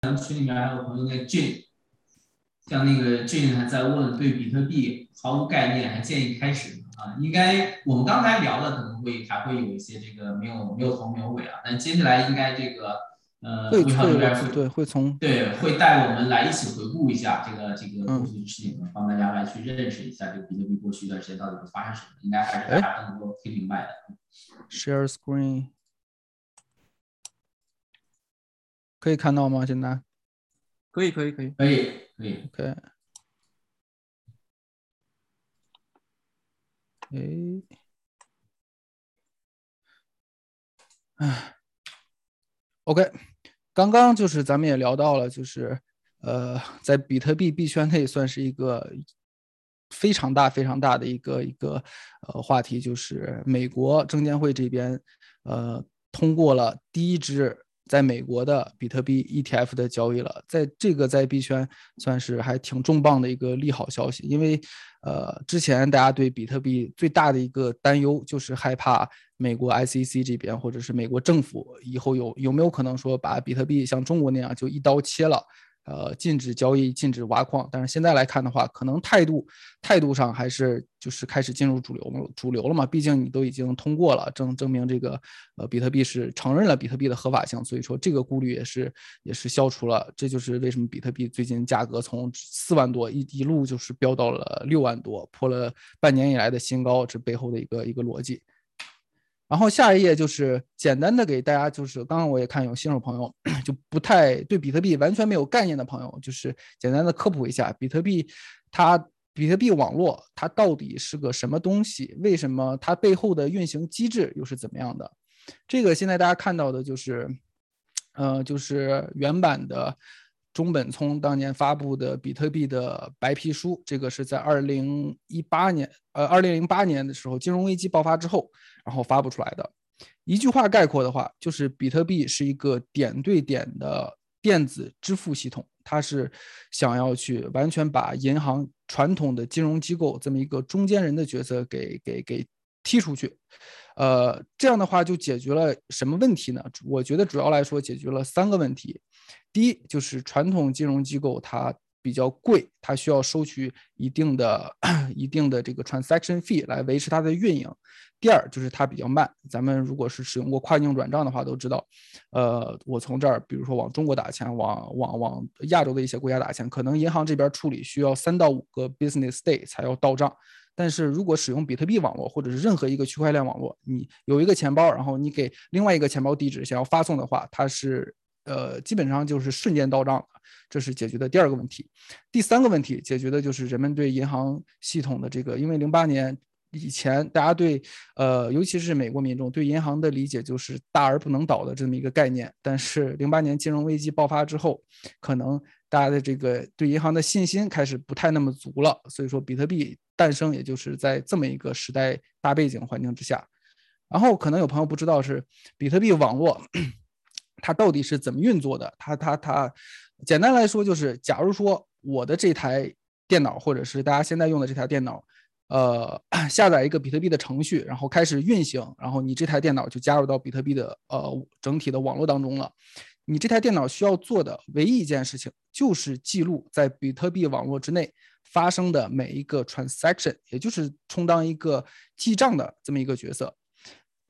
咱们群里面还有朋友那 J，像那个 J 还在问对比特币毫无概念，还建议开始啊？应该我们刚才聊的可能会还会有一些这个没有没有头没有尾啊，但接下来应该这个呃，会会会对会从对会带我们来一起回顾一下这个这个过去的事情，帮大家来去认识一下这个比特币过去一段时间到底会发生什么，应该还是大家都能够听明白的。Share screen。可以看到吗？现在可以，可以，可以，可以，可以。OK。哎，哎，OK。刚刚就是咱们也聊到了，就是呃，在比特币币圈内算是一个非常大、非常大的一个一个呃话题，就是美国证监会这边呃通过了第一支。在美国的比特币 ETF 的交易了，在这个在币圈算是还挺重磅的一个利好消息，因为，呃，之前大家对比特币最大的一个担忧就是害怕美国 SEC 这边或者是美国政府以后有有没有可能说把比特币像中国那样就一刀切了。呃，禁止交易，禁止挖矿，但是现在来看的话，可能态度态度上还是就是开始进入主流，主流了嘛。毕竟你都已经通过了，证证明这个呃比特币是承认了比特币的合法性，所以说这个顾虑也是也是消除了。这就是为什么比特币最近价格从四万多一一路就是飙到了六万多，破了半年以来的新高，这背后的一个一个逻辑。然后下一页就是简单的给大家，就是刚刚我也看有新手朋友就不太对比特币完全没有概念的朋友，就是简单的科普一下比特币，它比特币网络它到底是个什么东西？为什么它背后的运行机制又是怎么样的？这个现在大家看到的就是，呃，就是原版的。中本聪当年发布的比特币的白皮书，这个是在二零一八年，呃，二零零八年的时候，金融危机爆发之后，然后发布出来的。一句话概括的话，就是比特币是一个点对点的电子支付系统，它是想要去完全把银行传统的金融机构这么一个中间人的角色给给给踢出去。呃，这样的话就解决了什么问题呢？我觉得主要来说解决了三个问题。第一就是传统金融机构它比较贵，它需要收取一定的、一定的这个 transaction fee 来维持它的运营。第二就是它比较慢。咱们如果是使用过跨境转账的话，都知道，呃，我从这儿比如说往中国打钱，往往往亚洲的一些国家打钱，可能银行这边处理需要三到五个 business day 才要到账。但是如果使用比特币网络或者是任何一个区块链网络，你有一个钱包，然后你给另外一个钱包地址想要发送的话，它是。呃，基本上就是瞬间到账，这是解决的第二个问题。第三个问题解决的就是人们对银行系统的这个，因为零八年以前，大家对呃，尤其是美国民众对银行的理解就是大而不能倒的这么一个概念。但是零八年金融危机爆发之后，可能大家的这个对银行的信心开始不太那么足了。所以说，比特币诞生也就是在这么一个时代大背景环境之下。然后可能有朋友不知道是比特币网络。它到底是怎么运作的？它它它，简单来说就是，假如说我的这台电脑，或者是大家现在用的这台电脑，呃，下载一个比特币的程序，然后开始运行，然后你这台电脑就加入到比特币的呃整体的网络当中了。你这台电脑需要做的唯一一件事情，就是记录在比特币网络之内发生的每一个 transaction，也就是充当一个记账的这么一个角色。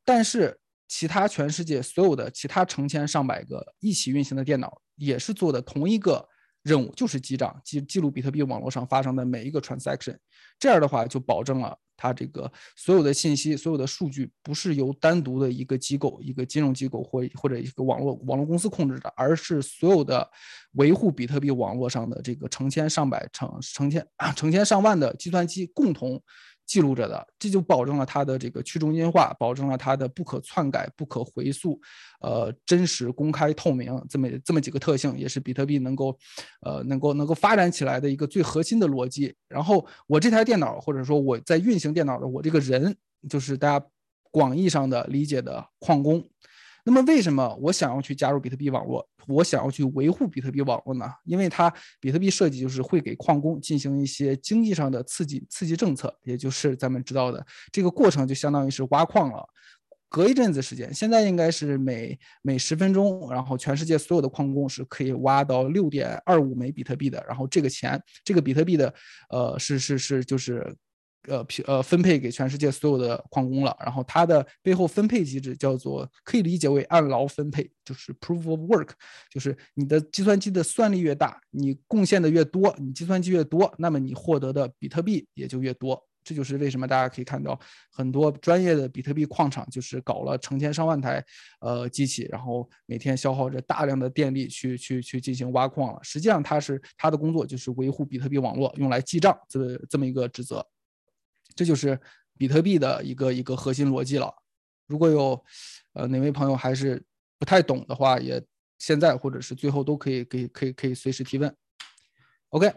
但是其他全世界所有的其他成千上百个一起运行的电脑，也是做的同一个任务，就是记账，记记录比特币网络上发生的每一个 transaction。这样的话，就保证了它这个所有的信息、所有的数据不是由单独的一个机构、一个金融机构或或者一个网络网络公司控制的，而是所有的维护比特币网络上的这个成千上百、成成千成千上万的计算机共同。记录着的，这就保证了它的这个去中心化，保证了它的不可篡改、不可回溯，呃，真实、公开、透明，这么这么几个特性，也是比特币能够，呃，能够能够发展起来的一个最核心的逻辑。然后我这台电脑，或者说我在运行电脑的我这个人，就是大家广义上的理解的矿工。那么，为什么我想要去加入比特币网络？我想要去维护比特币网络呢？因为它比特币设计就是会给矿工进行一些经济上的刺激，刺激政策，也就是咱们知道的这个过程，就相当于是挖矿了。隔一阵子时间，现在应该是每每十分钟，然后全世界所有的矿工是可以挖到六点二五枚比特币的。然后这个钱，这个比特币的，呃，是是是，就是。呃，呃，分配给全世界所有的矿工了。然后它的背后分配机制叫做，可以理解为按劳分配，就是 proof of work，就是你的计算机的算力越大，你贡献的越多，你计算机越多，那么你获得的比特币也就越多。这就是为什么大家可以看到很多专业的比特币矿场，就是搞了成千上万台呃机器，然后每天消耗着大量的电力去去去进行挖矿了。实际上，它是它的工作就是维护比特币网络，用来记账这这么一个职责。这就是比特币的一个一个核心逻辑了。如果有呃哪位朋友还是不太懂的话，也现在或者是最后都可以可以可以可以随时提问。OK，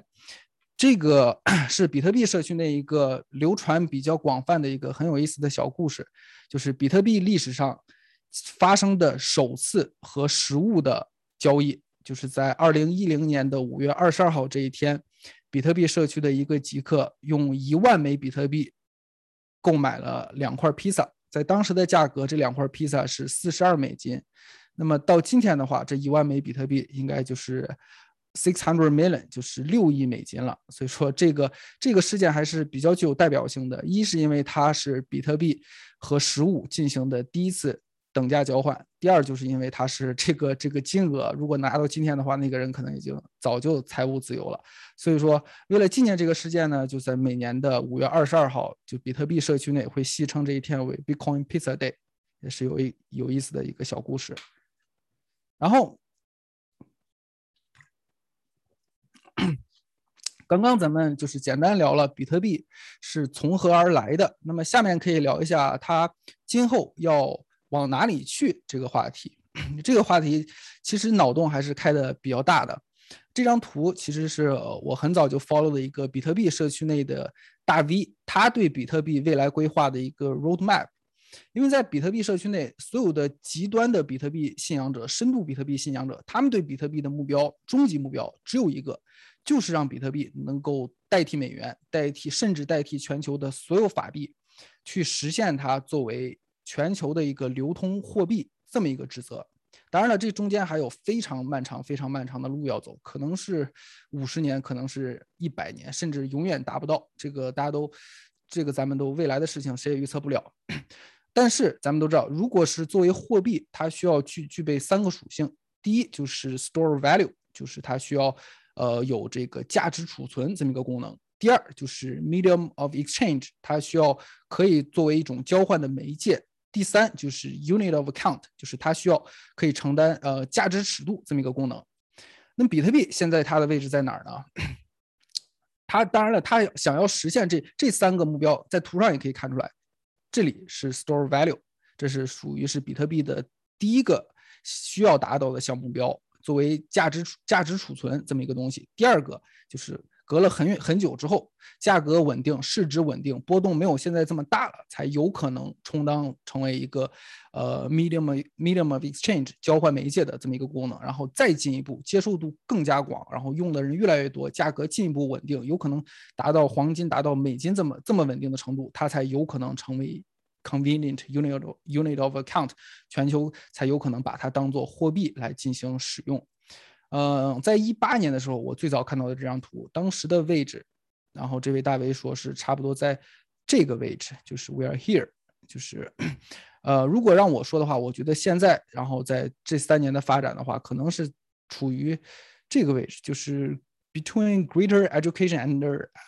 这个 是比特币社区内一个流传比较广泛的一个很有意思的小故事，就是比特币历史上发生的首次和实物的交易，就是在二零一零年的五月二十二号这一天。比特币社区的一个极客用一万枚比特币购买了两块披萨，在当时的价格，这两块披萨是四十二美金。那么到今天的话，这一万枚比特币应该就是 six hundred million，就是六亿美金了。所以说，这个这个事件还是比较具有代表性的。一是因为它是比特币和实物进行的第一次。等价交换。第二，就是因为他是这个这个金额，如果拿到今天的话，那个人可能已经早就财务自由了。所以说，为了纪念这个事件呢，就在每年的五月二十二号，就比特币社区内会戏称这一天为 Bitcoin Pizza Day，也是有一有意思的一个小故事。然后，刚刚咱们就是简单聊了比特币是从何而来的，那么下面可以聊一下它今后要。往哪里去这个话题，这个话题其实脑洞还是开的比较大的。这张图其实是我很早就 follow 的一个比特币社区内的大 V，他对比特币未来规划的一个 roadmap。因为在比特币社区内，所有的极端的比特币信仰者、深度比特币信仰者，他们对比特币的目标、终极目标只有一个，就是让比特币能够代替美元，代替甚至代替全球的所有法币，去实现它作为。全球的一个流通货币这么一个职责，当然了，这中间还有非常漫长、非常漫长的路要走，可能是五十年，可能是一百年，甚至永远达不到。这个大家都，这个咱们都未来的事情谁也预测不了。但是咱们都知道，如果是作为货币，它需要具具备三个属性：第一就是 store value，就是它需要呃有这个价值储存这么一个功能；第二就是 medium of exchange，它需要可以作为一种交换的媒介。第三就是 unit of account，就是它需要可以承担呃价值尺度这么一个功能。那么比特币现在它的位置在哪儿呢？它当然了，它想要实现这这三个目标，在图上也可以看出来。这里是 store value，这是属于是比特币的第一个需要达到的小目标，作为价值价值储存这么一个东西。第二个就是。隔了很远很久之后，价格稳定，市值稳定，波动没有现在这么大了，才有可能充当成为一个呃 medium medium of exchange 交换媒介的这么一个功能，然后再进一步接受度更加广，然后用的人越来越多，价格进一步稳定，有可能达到黄金达到美金这么这么稳定的程度，它才有可能成为 convenient unit unit of account，全球才有可能把它当做货币来进行使用。呃，在一八年的时候，我最早看到的这张图，当时的位置，然后这位大 V 说是差不多在这个位置，就是 we are here，就是，呃，如果让我说的话，我觉得现在，然后在这三年的发展的话，可能是处于这个位置，就是。Between greater education and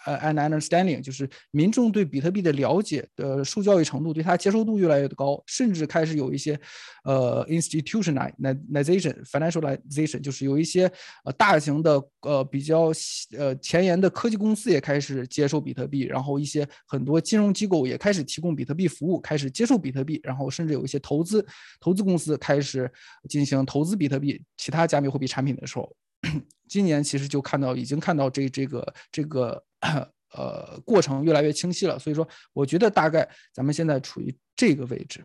and understanding，就是民众对比特币的了解的受教育程度，对它接受度越来越高，甚至开始有一些呃 institutionalization，financialization，就是有一些呃大型的呃比较呃前沿的科技公司也开始接受比特币，然后一些很多金融机构也开始提供比特币服务，开始接受比特币，然后甚至有一些投资投资公司开始进行投资比特币其他加密货币产品的时候。今年其实就看到，已经看到这这个这个 呃过程越来越清晰了。所以说，我觉得大概咱们现在处于这个位置，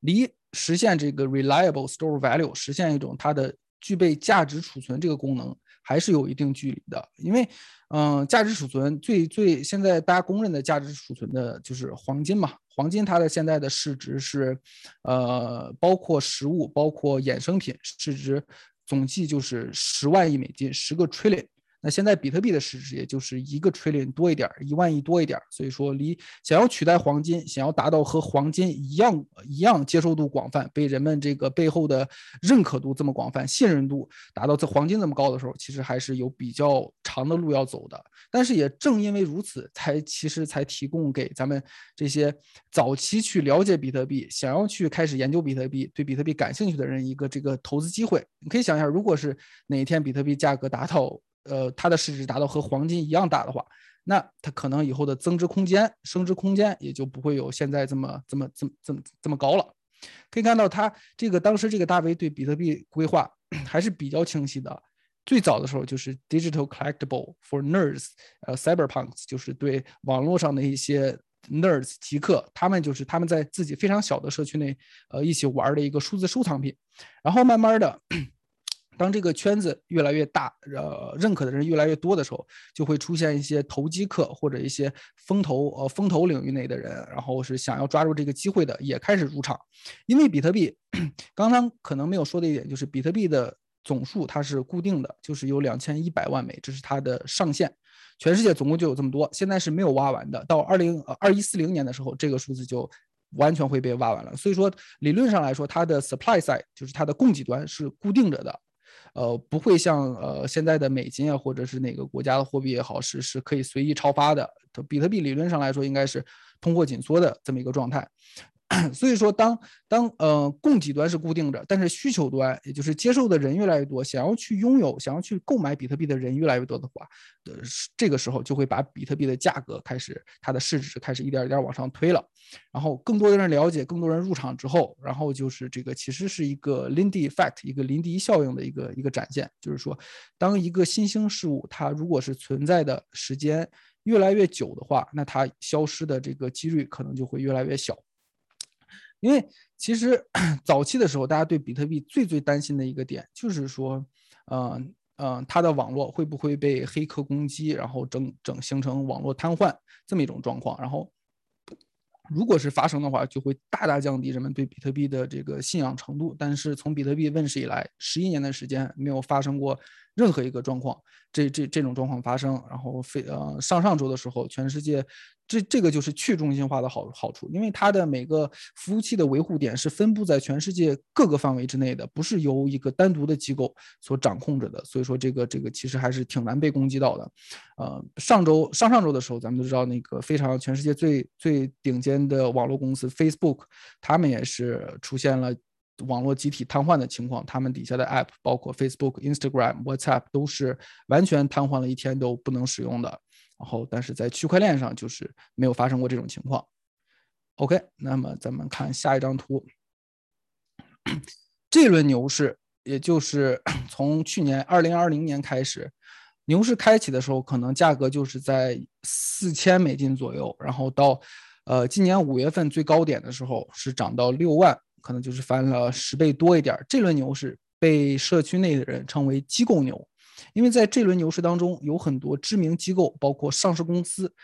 离实现这个 reliable store value，实现一种它的具备价值储存这个功能，还是有一定距离的。因为，嗯，价值储存最最现在大家公认的价值储存的就是黄金嘛，黄金它的现在的市值是，呃，包括实物，包括衍生品，市值总计就是十万亿美金，十个 trillion。那现在比特币的市值也就是一个 trillion 多一点，一万亿多一点，所以说离想要取代黄金，想要达到和黄金一样一样接受度广泛，被人们这个背后的认可度这么广泛，信任度达到这黄金这么高的时候，其实还是有比较长的路要走的。但是也正因为如此，才其实才提供给咱们这些早期去了解比特币、想要去开始研究比特币、对比特币感兴趣的人一个这个投资机会。你可以想一下，如果是哪一天比特币价格达到呃，它的市值达到和黄金一样大的话，那它可能以后的增值空间、升值空间也就不会有现在这么、这么、这么、这么、这么高了。可以看到，它这个当时这个大 V 对比特币规划还是比较清晰的。最早的时候就是 Digital Collectible for Nerds，呃，Cyberpunks，就是对网络上的一些 Nerds 极客，他们就是他们在自己非常小的社区内，呃，一起玩的一个数字收藏品。然后慢慢的。当这个圈子越来越大，呃，认可的人越来越多的时候，就会出现一些投机客或者一些风投，呃，风投领域内的人，然后是想要抓住这个机会的，也开始入场。因为比特币，刚刚可能没有说的一点就是，比特币的总数它是固定的，就是有两千一百万枚，这是它的上限。全世界总共就有这么多，现在是没有挖完的。到二零呃二一四零年的时候，这个数字就完全会被挖完了。所以说，理论上来说，它的 supply side 就是它的供给端是固定着的。呃，不会像呃现在的美金啊，或者是哪个国家的货币也好，是是可以随意超发的。比特币理论上来说，应该是通货紧缩的这么一个状态。所以说，当当呃供给端是固定着，但是需求端，也就是接受的人越来越多，想要去拥有、想要去购买比特币的人越来越多的话，呃，这个时候就会把比特币的价格开始，它的市值开始一点一点往上推了。然后更多的人了解，更多人入场之后，然后就是这个其实是一个 Lindy Effect，一个林迪效应的一个一个展现，就是说，当一个新兴事物它如果是存在的时间越来越久的话，那它消失的这个几率可能就会越来越小。因为其实 早期的时候，大家对比特币最最担心的一个点就是说，嗯嗯，它的网络会不会被黑客攻击，然后整整形成网络瘫痪这么一种状况。然后，如果是发生的话，就会大大降低人们对比特币的这个信仰程度。但是从比特币问世以来，十一年的时间没有发生过任何一个状况，这这这种状况发生。然后非呃上上周的时候，全世界。这这个就是去中心化的好好处，因为它的每个服务器的维护点是分布在全世界各个范围之内的，不是由一个单独的机构所掌控着的，所以说这个这个其实还是挺难被攻击到的。呃，上周上上周的时候，咱们都知道那个非常全世界最最顶尖的网络公司 Facebook，他们也是出现了网络集体瘫痪的情况，他们底下的 App 包括 Facebook、Instagram、WhatsApp 都是完全瘫痪了一天都不能使用的。然后，但是在区块链上就是没有发生过这种情况。OK，那么咱们看下一张图。这轮牛市，也就是 从去年二零二零年开始，牛市开启的时候，可能价格就是在四千美金左右，然后到呃今年五月份最高点的时候是涨到六万，可能就是翻了十倍多一点。这轮牛市被社区内的人称为“机构牛”。因为在这轮牛市当中，有很多知名机构，包括上市公司，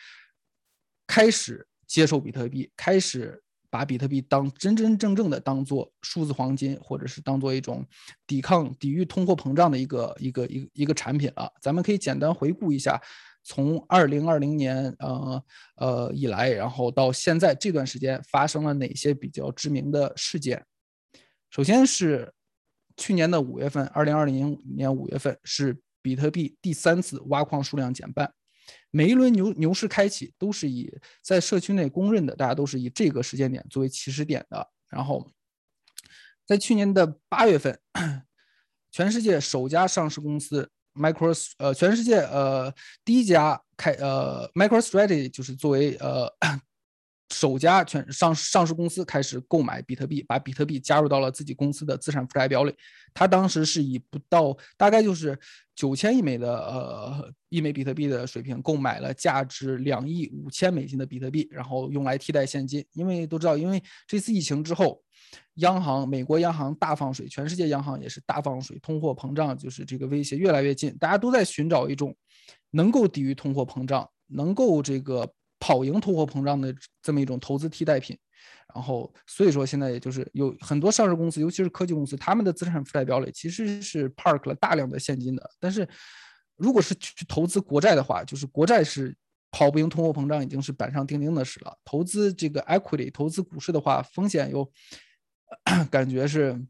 开始接受比特币，开始把比特币当真真正正的当做数字黄金，或者是当做一种抵抗、抵御通货膨胀的一个一个一一个产品了。咱们可以简单回顾一下，从二零二零年呃呃以来，然后到现在这段时间发生了哪些比较知名的事件。首先是去年的五月份，二零二零年五月份是。比特币第三次挖矿数量减半，每一轮牛牛市开启都是以在社区内公认的，大家都是以这个时间点作为起始点的。然后，在去年的八月份，全世界首家上市公司 Micro 呃，全世界呃第一家开呃 MicroStrategy 就是作为呃。首家全上上市公司开始购买比特币，把比特币加入到了自己公司的资产负债表里。他当时是以不到大概就是九千亿美的呃一枚比特币的水平购买了价值两亿五千美金的比特币，然后用来替代现金。因为都知道，因为这次疫情之后，央行美国央行大放水，全世界央行也是大放水，通货膨胀就是这个威胁越来越近，大家都在寻找一种能够抵御通货膨胀，能够这个。跑赢通货膨胀的这么一种投资替代品。然后，所以说现在也就是有很多上市公司，尤其是科技公司，他们的资产负债表里其实是 park 了大量的现金的。但是，如果是去投资国债的话，就是国债是跑不赢通货膨胀，已经是板上钉钉的事了。投资这个 equity，投资股市的话，风险又 感觉是，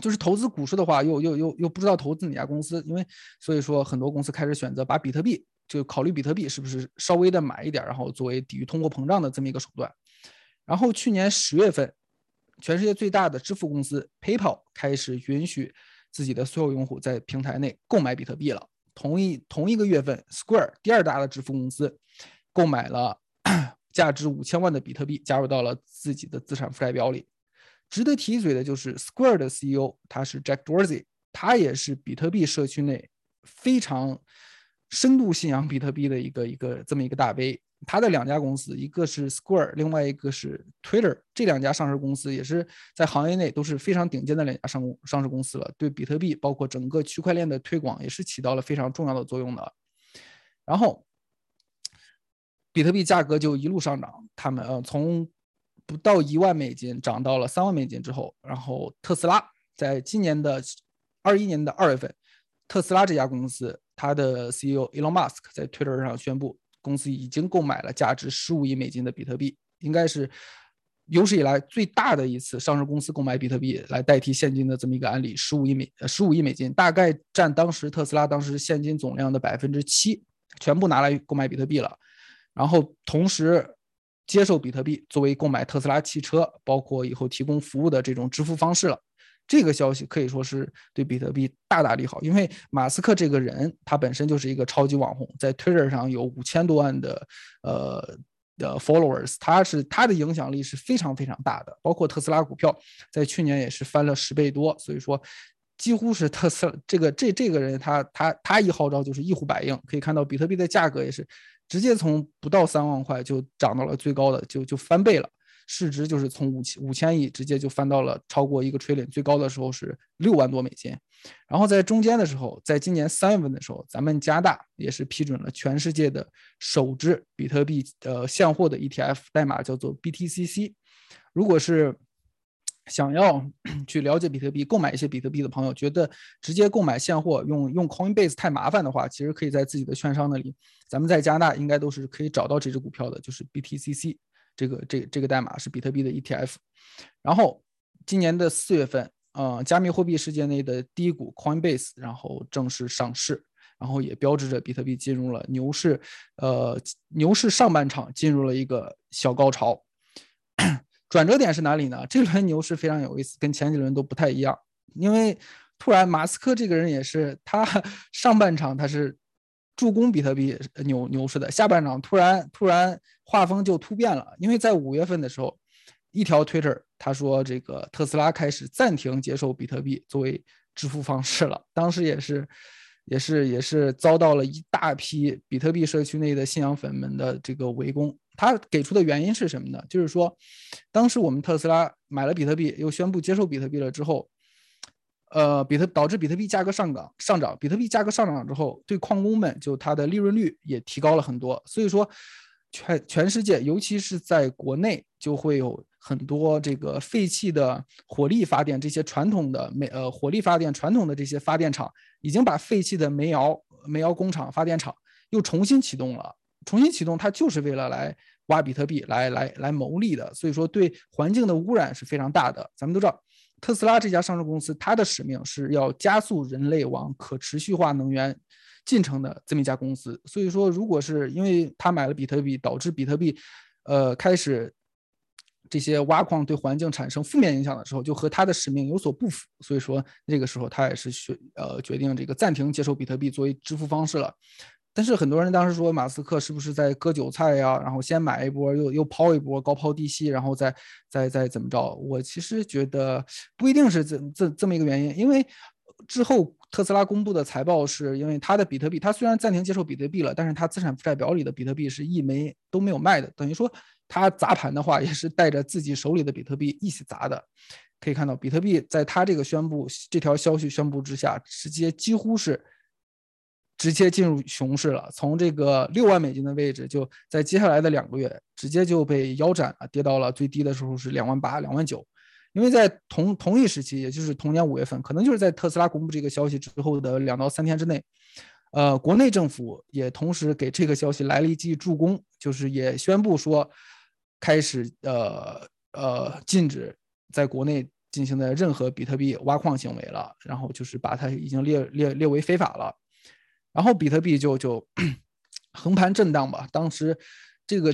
就是投资股市的话，又又又又不知道投资哪家公司，因为所以说很多公司开始选择把比特币，就考虑比特币是不是稍微的买一点，然后作为抵御通货膨胀的这么一个手段。然后去年十月份，全世界最大的支付公司 PayPal 开始允许自己的所有用户在平台内购买比特币了。同一同一个月份，Square 第二大的支付公司购买了 价值五千万的比特币，加入到了自己的资产负债表里。值得提一嘴的就是 Square 的 CEO，他是 Jack Dorsey，他也是比特币社区内非常深度信仰比特币的一个一个这么一个大 V。他的两家公司，一个是 Square，另外一个是 Twitter，这两家上市公司也是在行业内都是非常顶尖的两家上上市公司了。对比特币，包括整个区块链的推广，也是起到了非常重要的作用的。然后，比特币价格就一路上涨，他们呃从不到一万美金涨到了三万美金之后，然后特斯拉在今年的二一年的二月份，特斯拉这家公司，它的 CEO Elon Musk 在 Twitter 上宣布。公司已经购买了价值十五亿美金的比特币，应该是有史以来最大的一次上市公司购买比特币来代替现金的这么一个案例。十五亿美十五亿美金，大概占当时特斯拉当时现金总量的百分之七，全部拿来购买比特币了。然后同时接受比特币作为购买特斯拉汽车，包括以后提供服务的这种支付方式了。这个消息可以说是对比特币大大利好，因为马斯克这个人他本身就是一个超级网红，在 Twitter 上有五千多万的呃的 followers，他是他的影响力是非常非常大的，包括特斯拉股票在去年也是翻了十倍多，所以说几乎是特斯拉这个这这个人他他他一号召就是一呼百应，可以看到比特币的价格也是直接从不到三万块就涨到了最高的就就翻倍了。市值就是从五千五千亿直接就翻到了超过一个 trillion，最高的时候是六万多美金。然后在中间的时候，在今年三月份的时候，咱们加拿大也是批准了全世界的首支比特币呃现货的 ETF，代码叫做 BTCC。如果是想要 去了解比特币、购买一些比特币的朋友，觉得直接购买现货用用 Coinbase 太麻烦的话，其实可以在自己的券商那里，咱们在加拿大应该都是可以找到这只股票的，就是 BTCC。这个这这个代码是比特币的 ETF，然后今年的四月份，呃，加密货币世界内的第一股 Coinbase，然后正式上市，然后也标志着比特币进入了牛市，呃，牛市上半场进入了一个小高潮。转折点是哪里呢？这轮牛市非常有意思，跟前几轮都不太一样，因为突然马斯克这个人也是，他上半场他是。助攻比特币牛牛市的下半场，突然突然画风就突变了，因为在五月份的时候，一条 Twitter 他说这个特斯拉开始暂停接受比特币作为支付方式了，当时也是也是也是遭到了一大批比特币社区内的信仰粉们的这个围攻。他给出的原因是什么呢？就是说，当时我们特斯拉买了比特币，又宣布接受比特币了之后。呃，比特导致比特币价格上涨上涨，比特币价格上涨之后，对矿工们就它的利润率也提高了很多。所以说，全全世界，尤其是在国内，就会有很多这个废弃的火力发电，这些传统的煤呃火力发电传统的这些发电厂，已经把废弃的煤窑煤窑工厂发电厂又重新启动了。重新启动，它就是为了来挖比特币来来来牟利的。所以说，对环境的污染是非常大的。咱们都知道。特斯拉这家上市公司，它的使命是要加速人类往可持续化能源进程的这么一家公司。所以说，如果是因为他买了比特币，导致比特币，呃，开始这些挖矿对环境产生负面影响的时候，就和他的使命有所不符。所以说，那个时候他也是决呃决定这个暂停接受比特币作为支付方式了。但是很多人当时说马斯克是不是在割韭菜呀？然后先买一波，又又抛一波，高抛低吸，然后再再再怎么着？我其实觉得不一定是这这这么一个原因，因为之后特斯拉公布的财报是因为它的比特币，它虽然暂停接受比特币了，但是它资产负债表里的比特币是一枚都没有卖的，等于说它砸盘的话也是带着自己手里的比特币一起砸的。可以看到，比特币在它这个宣布这条消息宣布之下，直接几乎是。直接进入熊市了，从这个六万美金的位置，就在接下来的两个月，直接就被腰斩了，跌到了最低的时候是两万八、两万九。因为在同同一时期，也就是同年五月份，可能就是在特斯拉公布这个消息之后的两到三天之内，呃，国内政府也同时给这个消息来了一记助攻，就是也宣布说，开始呃呃禁止在国内进行的任何比特币挖矿行为了，然后就是把它已经列列列为非法了。然后比特币就就 横盘震荡吧。当时这个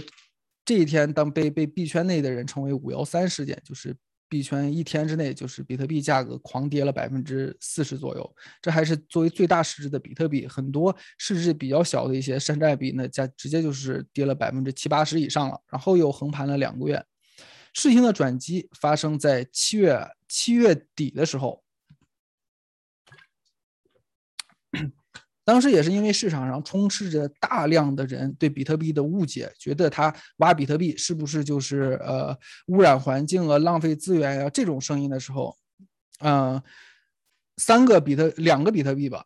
这一天，当被被币圈内的人称为“五幺三事件”，就是币圈一天之内就是比特币价格狂跌了百分之四十左右。这还是作为最大市值的比特币，很多市值比较小的一些山寨币，那价直接就是跌了百分之七八十以上了。然后又横盘了两个月。事情的转机发生在七月七月底的时候。当时也是因为市场上充斥着大量的人对比特币的误解，觉得他挖比特币是不是就是呃污染环境啊、浪费资源啊这种声音的时候，嗯，三个比特两个比特币吧，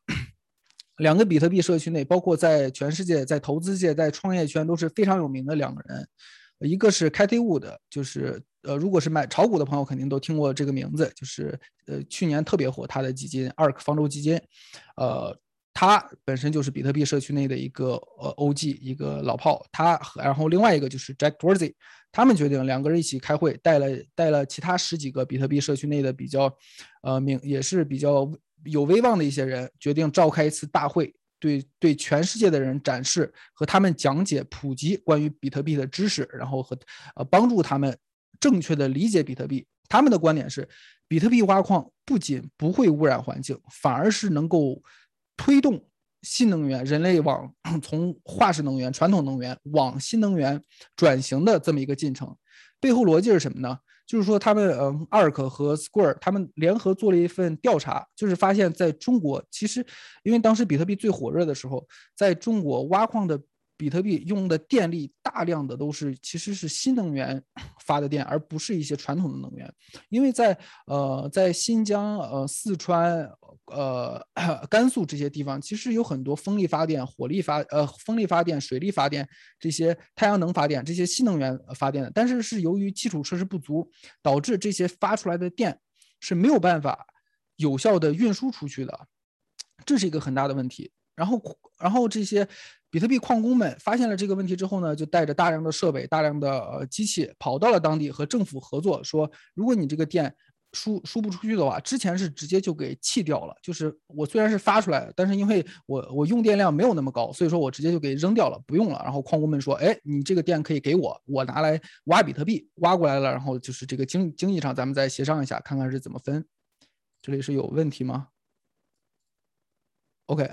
两个比特币社区内，包括在全世界在投资界、在创业圈都是非常有名的两个人，一个是 Katie Wood，就是呃如果是买炒股的朋友肯定都听过这个名字，就是呃去年特别火他的基金 ARK 方舟基金，呃。他本身就是比特币社区内的一个呃 OG，一个老炮。他和然后另外一个就是 Jack Dorsey，他们决定两个人一起开会，带了带了其他十几个比特币社区内的比较呃名也是比较有威望的一些人，决定召开一次大会，对对全世界的人展示和他们讲解普及关于比特币的知识，然后和呃帮助他们正确的理解比特币。他们的观点是，比特币挖矿不仅不会污染环境，反而是能够。推动新能源，人类往 从化石能源、传统能源往新能源转型的这么一个进程，背后逻辑是什么呢？就是说，他们嗯，Arc 和 Square 他们联合做了一份调查，就是发现在中国，其实因为当时比特币最火热的时候，在中国挖矿的。比特币用的电力大量的都是其实是新能源发的电，而不是一些传统的能源。因为在呃在新疆、呃四川、呃 甘肃这些地方，其实有很多风力发电、火力发呃风力发电、水力发电这些太阳能发电这些新能源发电的，但是是由于基础设施不足，导致这些发出来的电是没有办法有效的运输出去的，这是一个很大的问题。然后然后这些。比特币矿工们发现了这个问题之后呢，就带着大量的设备、大量的机器跑到了当地，和政府合作，说如果你这个电输输不出去的话，之前是直接就给弃掉了。就是我虽然是发出来，但是因为我我用电量没有那么高，所以说我直接就给扔掉了，不用了。然后矿工们说，哎，你这个电可以给我，我拿来挖比特币，挖过来了，然后就是这个经经济上咱们再协商一下，看看是怎么分。这里是有问题吗？OK。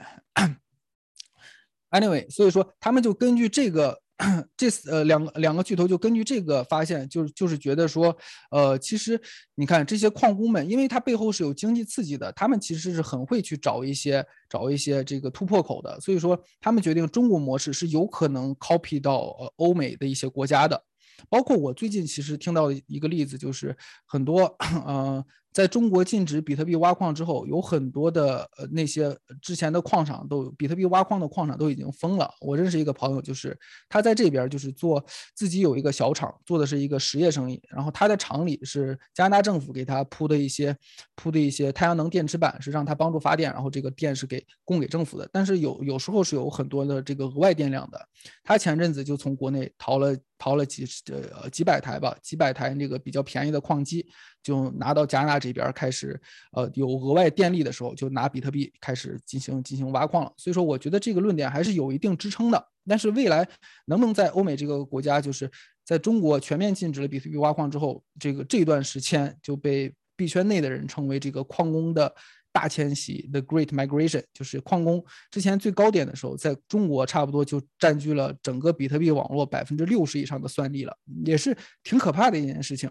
Anyway，所以说他们就根据这个，这呃两个两个巨头就根据这个发现，就是就是觉得说，呃，其实你看这些矿工们，因为它背后是有经济刺激的，他们其实是很会去找一些找一些这个突破口的。所以说他们决定中国模式是有可能 copy 到欧美的一些国家的，包括我最近其实听到的一个例子就是很多 呃。在中国禁止比特币挖矿之后，有很多的呃那些之前的矿场都比特币挖矿的矿场都已经封了。我认识一个朋友，就是他在这边就是做自己有一个小厂，做的是一个实业生意。然后他的厂里是加拿大政府给他铺的一些铺的一些太阳能电池板，是让他帮助发电，然后这个电是给供给政府的。但是有有时候是有很多的这个额外电量的。他前阵子就从国内淘了淘了几呃几百台吧，几百台那个比较便宜的矿机。就拿到加拿大这边开始，呃，有额外电力的时候，就拿比特币开始进行进行挖矿了。所以说，我觉得这个论点还是有一定支撑的。但是未来能不能在欧美这个国家，就是在中国全面禁止了比特币挖矿之后，这个这段时间就被币圈内的人称为这个矿工的大迁徙 （The Great Migration），就是矿工之前最高点的时候，在中国差不多就占据了整个比特币网络百分之六十以上的算力了，也是挺可怕的一件事情。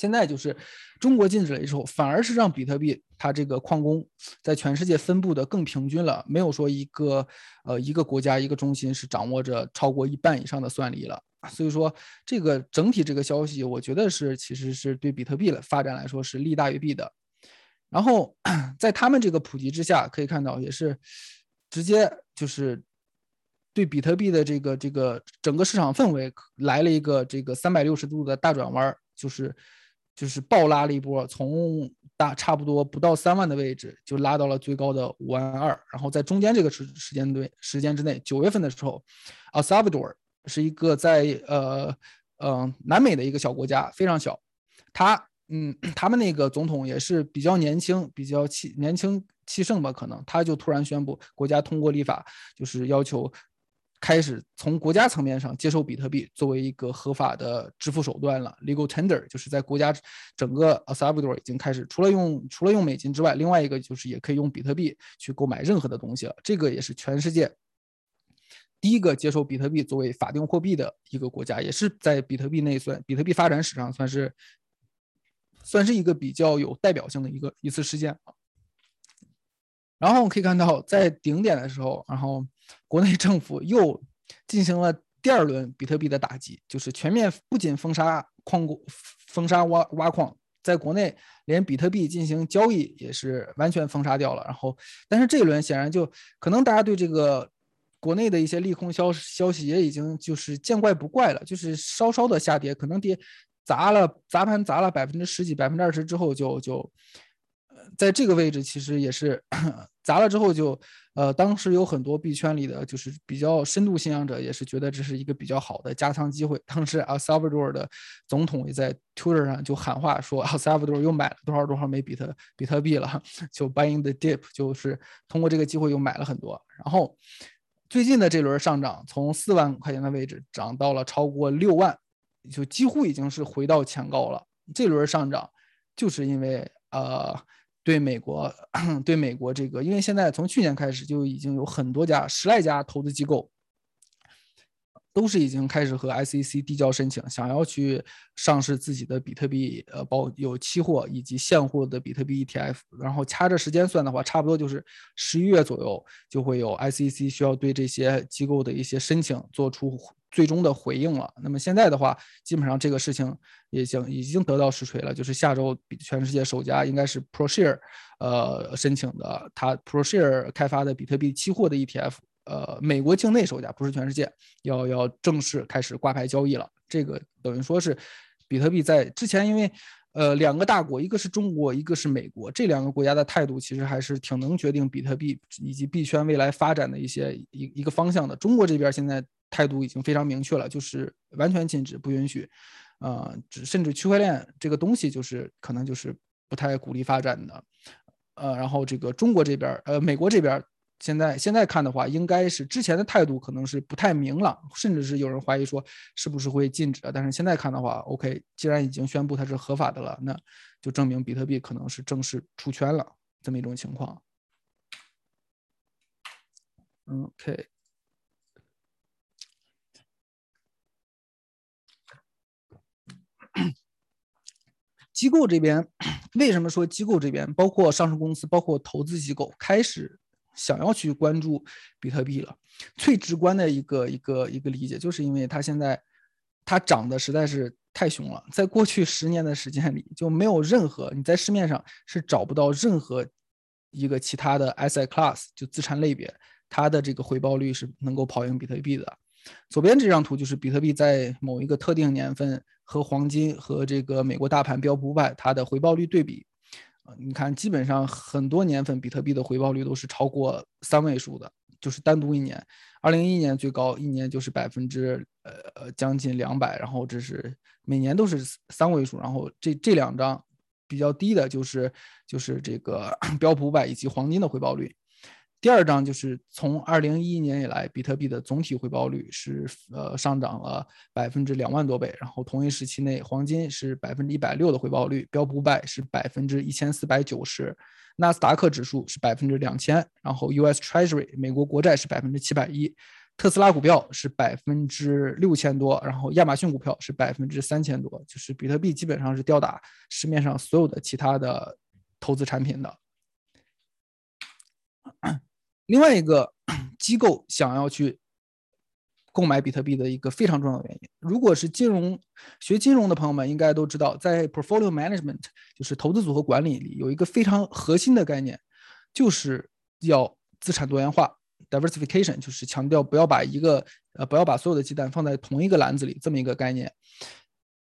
现在就是中国禁止了之后，反而是让比特币它这个矿工在全世界分布的更平均了，没有说一个呃一个国家一个中心是掌握着超过一半以上的算力了。所以说这个整体这个消息，我觉得是其实是对比特币的发展来说是利大于弊的。然后 在他们这个普及之下，可以看到也是直接就是对比特币的这个这个整个市场氛围来了一个这个三百六十度的大转弯，就是就是暴拉了一波，从大差不多不到三万的位置就拉到了最高的五万二，然后在中间这个时时间对时间之内，九月份的时候，El Salvador 是一个在呃呃南美的一个小国家，非常小，他嗯他们那个总统也是比较年轻，比较气年轻。气盛吧，可能他就突然宣布，国家通过立法，就是要求开始从国家层面上接受比特币作为一个合法的支付手段了。Legal tender 就是在国家整个 El Salvador 已经开始，除了用除了用美金之外，另外一个就是也可以用比特币去购买任何的东西了。这个也是全世界第一个接受比特币作为法定货币的一个国家，也是在比特币内算比特币发展史上算是算是一个比较有代表性的一个一次事件啊。然后我们可以看到，在顶点的时候，然后国内政府又进行了第二轮比特币的打击，就是全面不仅封杀矿工、封杀挖挖矿，在国内连比特币进行交易也是完全封杀掉了。然后，但是这一轮显然就可能大家对这个国内的一些利空消消息也已经就是见怪不怪了，就是稍稍的下跌，可能跌砸了砸盘砸了百分之十几、百分之二十之后就就。在这个位置，其实也是 砸了之后就，呃，当时有很多币圈里的就是比较深度信仰者，也是觉得这是一个比较好的加仓机会。当时 El Salvador 的总统也在 Twitter 上就喊话说，El Salvador 又买了多少多少枚比特比特币了，就 buying the dip，就是通过这个机会又买了很多。然后最近的这轮上涨，从四万块钱的位置涨到了超过六万，就几乎已经是回到前高了。这轮上涨就是因为呃。对美国，对美国这个，因为现在从去年开始就已经有很多家十来家投资机构，都是已经开始和 SEC 递交申请，想要去上市自己的比特币，呃，包有期货以及现货的比特币 ETF。然后掐着时间算的话，差不多就是十一月左右就会有 SEC 需要对这些机构的一些申请做出。最终的回应了。那么现在的话，基本上这个事情已经已经得到实锤了。就是下周全世界首家应该是 ProShare，呃，申请的，它 ProShare 开发的比特币期货的 ETF，呃，美国境内首家，不是全世界，要要正式开始挂牌交易了。这个等于说是比特币在之前，因为呃两个大国，一个是中国，一个是美国，这两个国家的态度其实还是挺能决定比特币以及币圈未来发展的一些一一个方向的。中国这边现在。态度已经非常明确了，就是完全禁止，不允许，呃，只甚至区块链这个东西就是可能就是不太鼓励发展的，呃，然后这个中国这边，呃，美国这边现在现在看的话，应该是之前的态度可能是不太明朗，甚至是有人怀疑说是不是会禁止，但是现在看的话，OK，既然已经宣布它是合法的了，那就证明比特币可能是正式出圈了这么一种情况。OK。机构这边为什么说机构这边包括上市公司、包括投资机构开始想要去关注比特币了？最直观的一个一个一个理解，就是因为它现在它涨的实在是太凶了，在过去十年的时间里，就没有任何你在市面上是找不到任何一个其他的 asset class 就资产类别，它的这个回报率是能够跑赢比特币的。左边这张图就是比特币在某一个特定年份和黄金和这个美国大盘标普五百它的回报率对比，你看基本上很多年份比特币的回报率都是超过三位数的，就是单独一年，二零一一年最高一年就是百分之呃呃将近两百，然后这是每年都是三位数，然后这这两张比较低的就是就是这个 标普五百以及黄金的回报率。第二张就是从二零一一年以来，比特币的总体回报率是呃上涨了百分之两万多倍，然后同一时期内，黄金是百分之一百六的回报率，标普五百是百分之一千四百九十，纳斯达克指数是百分之两千，然后 U.S. Treasury 美国国债是百分之七百一，特斯拉股票是百分之六千多，然后亚马逊股票是百分之三千多，就是比特币基本上是吊打市面上所有的其他的投资产品的。另外一个 机构想要去购买比特币的一个非常重要的原因，如果是金融学金融的朋友们应该都知道，在 portfolio management 就是投资组合管理里有一个非常核心的概念，就是要资产多元化。diversification，就是强调不要把一个呃不要把所有的鸡蛋放在同一个篮子里这么一个概念。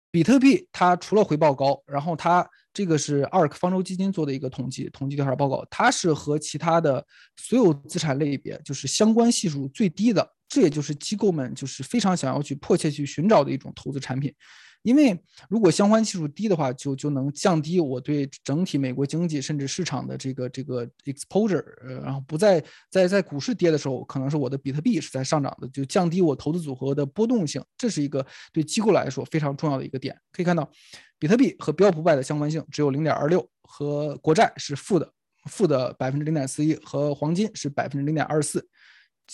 比特币它除了回报高，然后它这个是 ARK 方舟基金做的一个统计统计调查报告，它是和其他的所有资产类别就是相关系数最低的，这也就是机构们就是非常想要去迫切去寻找的一种投资产品。因为如果相关系数低的话，就就能降低我对整体美国经济甚至市场的这个这个 exposure，呃，然后不在在在股市跌的时候，可能是我的比特币是在上涨的，就降低我投资组合的波动性，这是一个对机构来说非常重要的一个点。可以看到，比特币和标普百的相关性只有零点二六，和国债是负的，负的百分之零点四一，和黄金是百分之零点二四。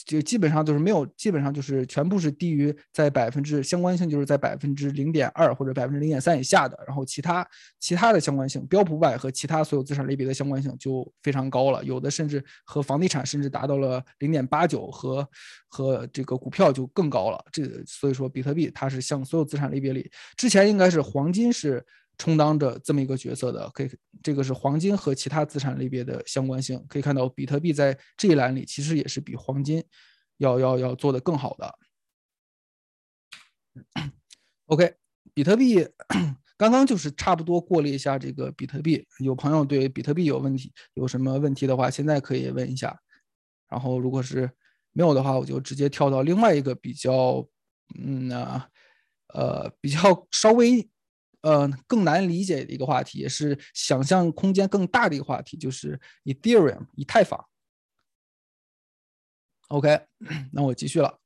就基本上就是没有，基本上就是全部是低于在百分之相关性就是在百分之零点二或者百分之零点三以下的，然后其他其他的相关性，标普五百和其他所有资产类别的相关性就非常高了，有的甚至和房地产甚至达到了零点八九，和和这个股票就更高了。这所以说比特币它是像所有资产类别里，之前应该是黄金是。充当着这么一个角色的，可以，这个是黄金和其他资产类别的相关性。可以看到，比特币在这一栏里其实也是比黄金要要要做的更好的。OK，比特币刚刚就是差不多过了一下这个比特币。有朋友对比特币有问题，有什么问题的话，现在可以问一下。然后如果是没有的话，我就直接跳到另外一个比较，嗯啊，呃，比较稍微。呃，更难理解的一个话题，也是想象空间更大的一个话题，就是 Ethereum 以太坊。OK，那我继续了。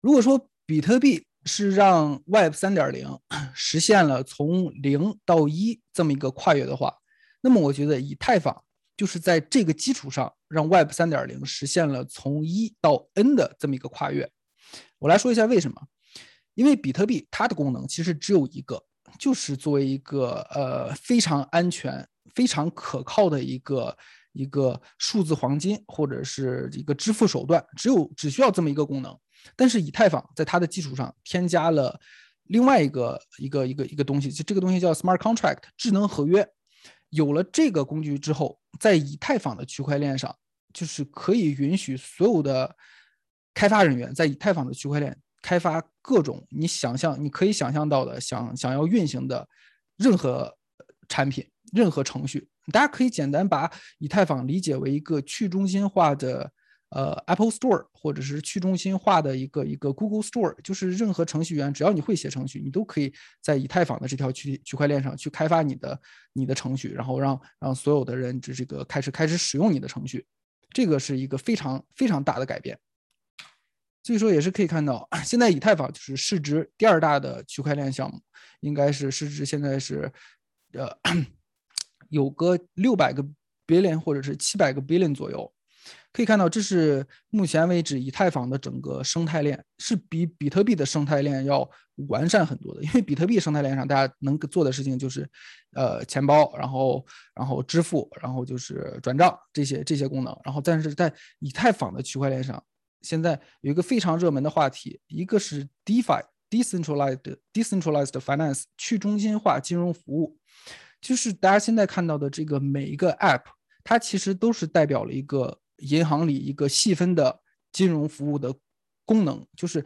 如果说比特币是让 Web 三点零 实现了从零到一这么一个跨越的话，那么我觉得以太坊。就是在这个基础上，让 Web 三点零实现了从一到 N 的这么一个跨越。我来说一下为什么？因为比特币它的功能其实只有一个，就是作为一个呃非常安全、非常可靠的一个一个数字黄金或者是一个支付手段，只有只需要这么一个功能。但是以太坊在它的基础上添加了另外一个一个一个一个东西，就这个东西叫 Smart Contract 智能合约。有了这个工具之后，在以太坊的区块链上，就是可以允许所有的开发人员在以太坊的区块链开发各种你想象、你可以想象到的想想要运行的任何产品、任何程序。大家可以简单把以太坊理解为一个去中心化的。呃，Apple Store 或者是去中心化的一个一个 Google Store，就是任何程序员只要你会写程序，你都可以在以太坊的这条区区块链上去开发你的你的程序，然后让让所有的人这这个开始开始使用你的程序，这个是一个非常非常大的改变。所以说也是可以看到，现在以太坊就是市值第二大的区块链项目，应该是市值现在是呃有个六百个 billion 或者是七百个 billion 左右。可以看到，这是目前为止以太坊的整个生态链是比比特币的生态链要完善很多的。因为比特币生态链上，大家能做的事情就是，呃，钱包，然后然后支付，然后就是转账这些这些功能。然后，但是在以太坊的区块链上，现在有一个非常热门的话题，一个是 DeFi（Decentralized Decentralized Finance） 去中心化金融服务，就是大家现在看到的这个每一个 App，它其实都是代表了一个。银行里一个细分的金融服务的功能，就是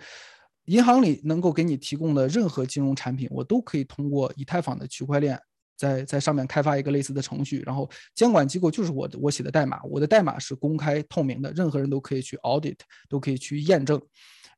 银行里能够给你提供的任何金融产品，我都可以通过以太坊的区块链，在在上面开发一个类似的程序，然后监管机构就是我我写的代码，我的代码是公开透明的，任何人都可以去 audit，都可以去验证。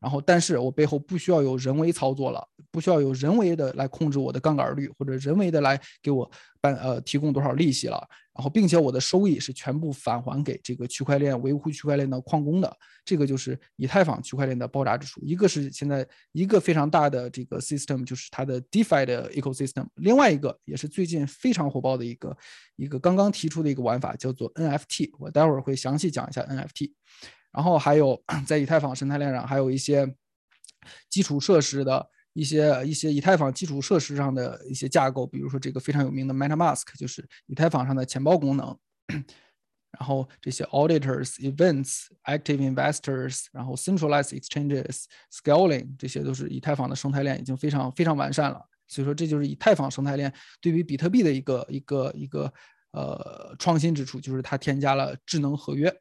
然后，但是我背后不需要有人为操作了，不需要有人为的来控制我的杠杆率，或者人为的来给我办呃提供多少利息了。然后，并且我的收益是全部返还给这个区块链维护区块链的矿工的。这个就是以太坊区块链的爆炸之处。一个是现在一个非常大的这个 system，就是它的 DeFi 的 ecosystem。另外一个也是最近非常火爆的一个一个刚刚提出的一个玩法，叫做 NFT。我待会儿会详细讲一下 NFT。然后还有 在以太坊生态链上，还有一些基础设施的一些一些以太坊基础设施上的一些架构，比如说这个非常有名的 MetaMask，就是以太坊上的钱包功能。然后这些 auditors、events、active investors，然后 centralized exchanges、scaling，这些都是以太坊的生态链已经非常非常完善了。所以说这就是以太坊生态链对比比特币的一个一个一个呃创新之处，就是它添加了智能合约。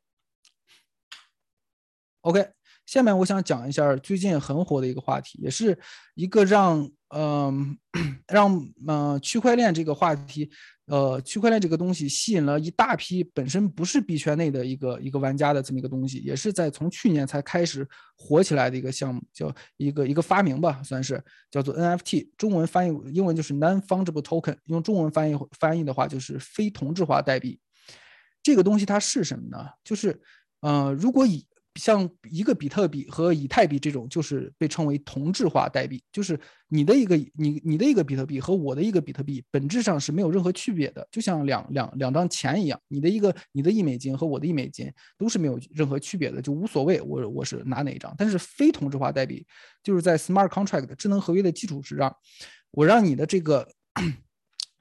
OK，下面我想讲一下最近很火的一个话题，也是一个让嗯让嗯区块链这个话题。呃，区块链这个东西吸引了一大批本身不是币圈内的一个一个玩家的这么一个东西，也是在从去年才开始火起来的一个项目，叫一个一个发明吧，算是叫做 NFT，中文翻译英文就是 Non-Fungible Token，用中文翻译翻译的话就是非同质化代币。这个东西它是什么呢？就是，呃，如果以像一个比特币和以太币这种，就是被称为同质化代币，就是你的一个你你的一个比特币和我的一个比特币本质上是没有任何区别的，就像两两两张钱一样，你的一个你的一美金和我的一美金都是没有任何区别的，就无所谓我我是拿哪一张。但是非同质化代币就是在 smart contract 智能合约的基础之上，我让你的这个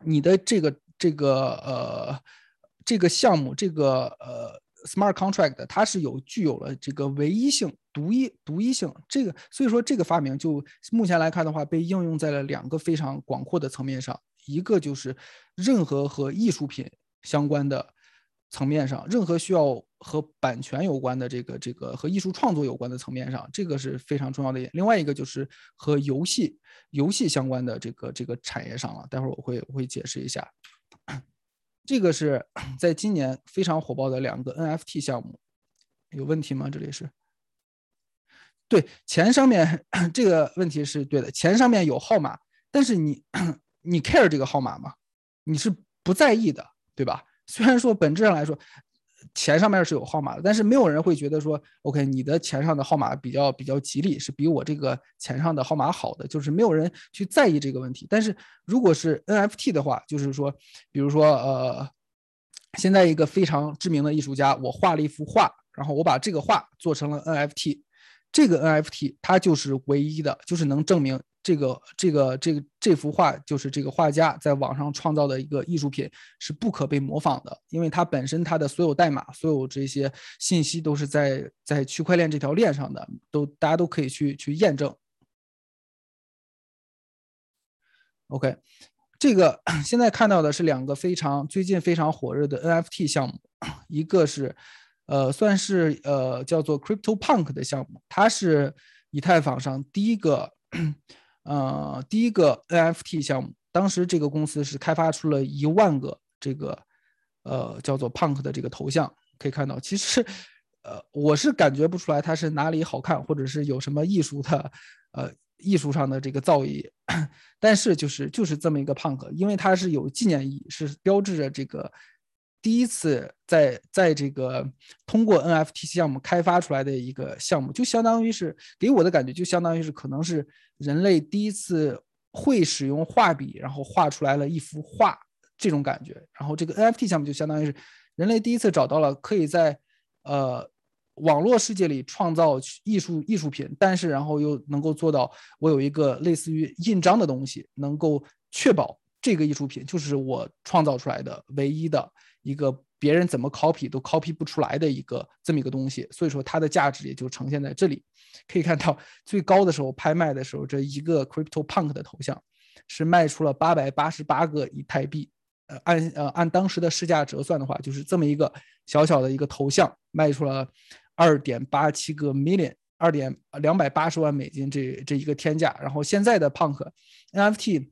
你的这个这个呃这个项目这个呃。Smart contract 它是有具有了这个唯一性、独一、独一性，这个所以说这个发明就目前来看的话，被应用在了两个非常广阔的层面上，一个就是任何和艺术品相关的层面上，任何需要和版权有关的这个这个和艺术创作有关的层面上，这个是非常重要的。另外一个就是和游戏游戏相关的这个这个产业上了，待会儿我会我会解释一下。这个是 在今年非常火爆的两个 NFT 项目，有问题吗？这里是对钱上面 这个问题是对的，钱上面有号码，但是你 你 care 这个号码吗？你是不在意的，对吧？虽然说本质上来说。钱上面是有号码的，但是没有人会觉得说，OK，你的钱上的号码比较比较吉利，是比我这个钱上的号码好的，就是没有人去在意这个问题。但是如果是 NFT 的话，就是说，比如说，呃，现在一个非常知名的艺术家，我画了一幅画，然后我把这个画做成了 NFT，这个 NFT 它就是唯一的，就是能证明。这个这个这个这幅画就是这个画家在网上创造的一个艺术品，是不可被模仿的，因为它本身它的所有代码、所有这些信息都是在在区块链这条链上的，都大家都可以去去验证。OK，这个现在看到的是两个非常最近非常火热的 NFT 项目，一个是呃算是呃叫做 Crypto Punk 的项目，它是以太坊上第一个。呃，第一个 NFT 项目，当时这个公司是开发出了一万个这个呃叫做 Punk 的这个头像，可以看到，其实呃我是感觉不出来它是哪里好看，或者是有什么艺术的呃艺术上的这个造诣，但是就是就是这么一个 Punk，因为它是有纪念意义，是标志着这个。第一次在在这个通过 NFT 项目开发出来的一个项目，就相当于是给我的感觉，就相当于是可能是人类第一次会使用画笔，然后画出来了一幅画这种感觉。然后这个 NFT 项目就相当于是人类第一次找到了可以在呃网络世界里创造艺术艺术品，但是然后又能够做到我有一个类似于印章的东西，能够确保这个艺术品就是我创造出来的唯一的。一个别人怎么 copy 都 copy 不出来的一个这么一个东西，所以说它的价值也就呈现在这里。可以看到最高的时候拍卖的时候，这一个 Crypto Punk 的头像是卖出了八百八十八个以太币。呃，按呃按当时的市价折算的话，就是这么一个小小的一个头像卖出了二点八七个 million，二点两百八十万美金这这一个天价。然后现在的 Punk NFT。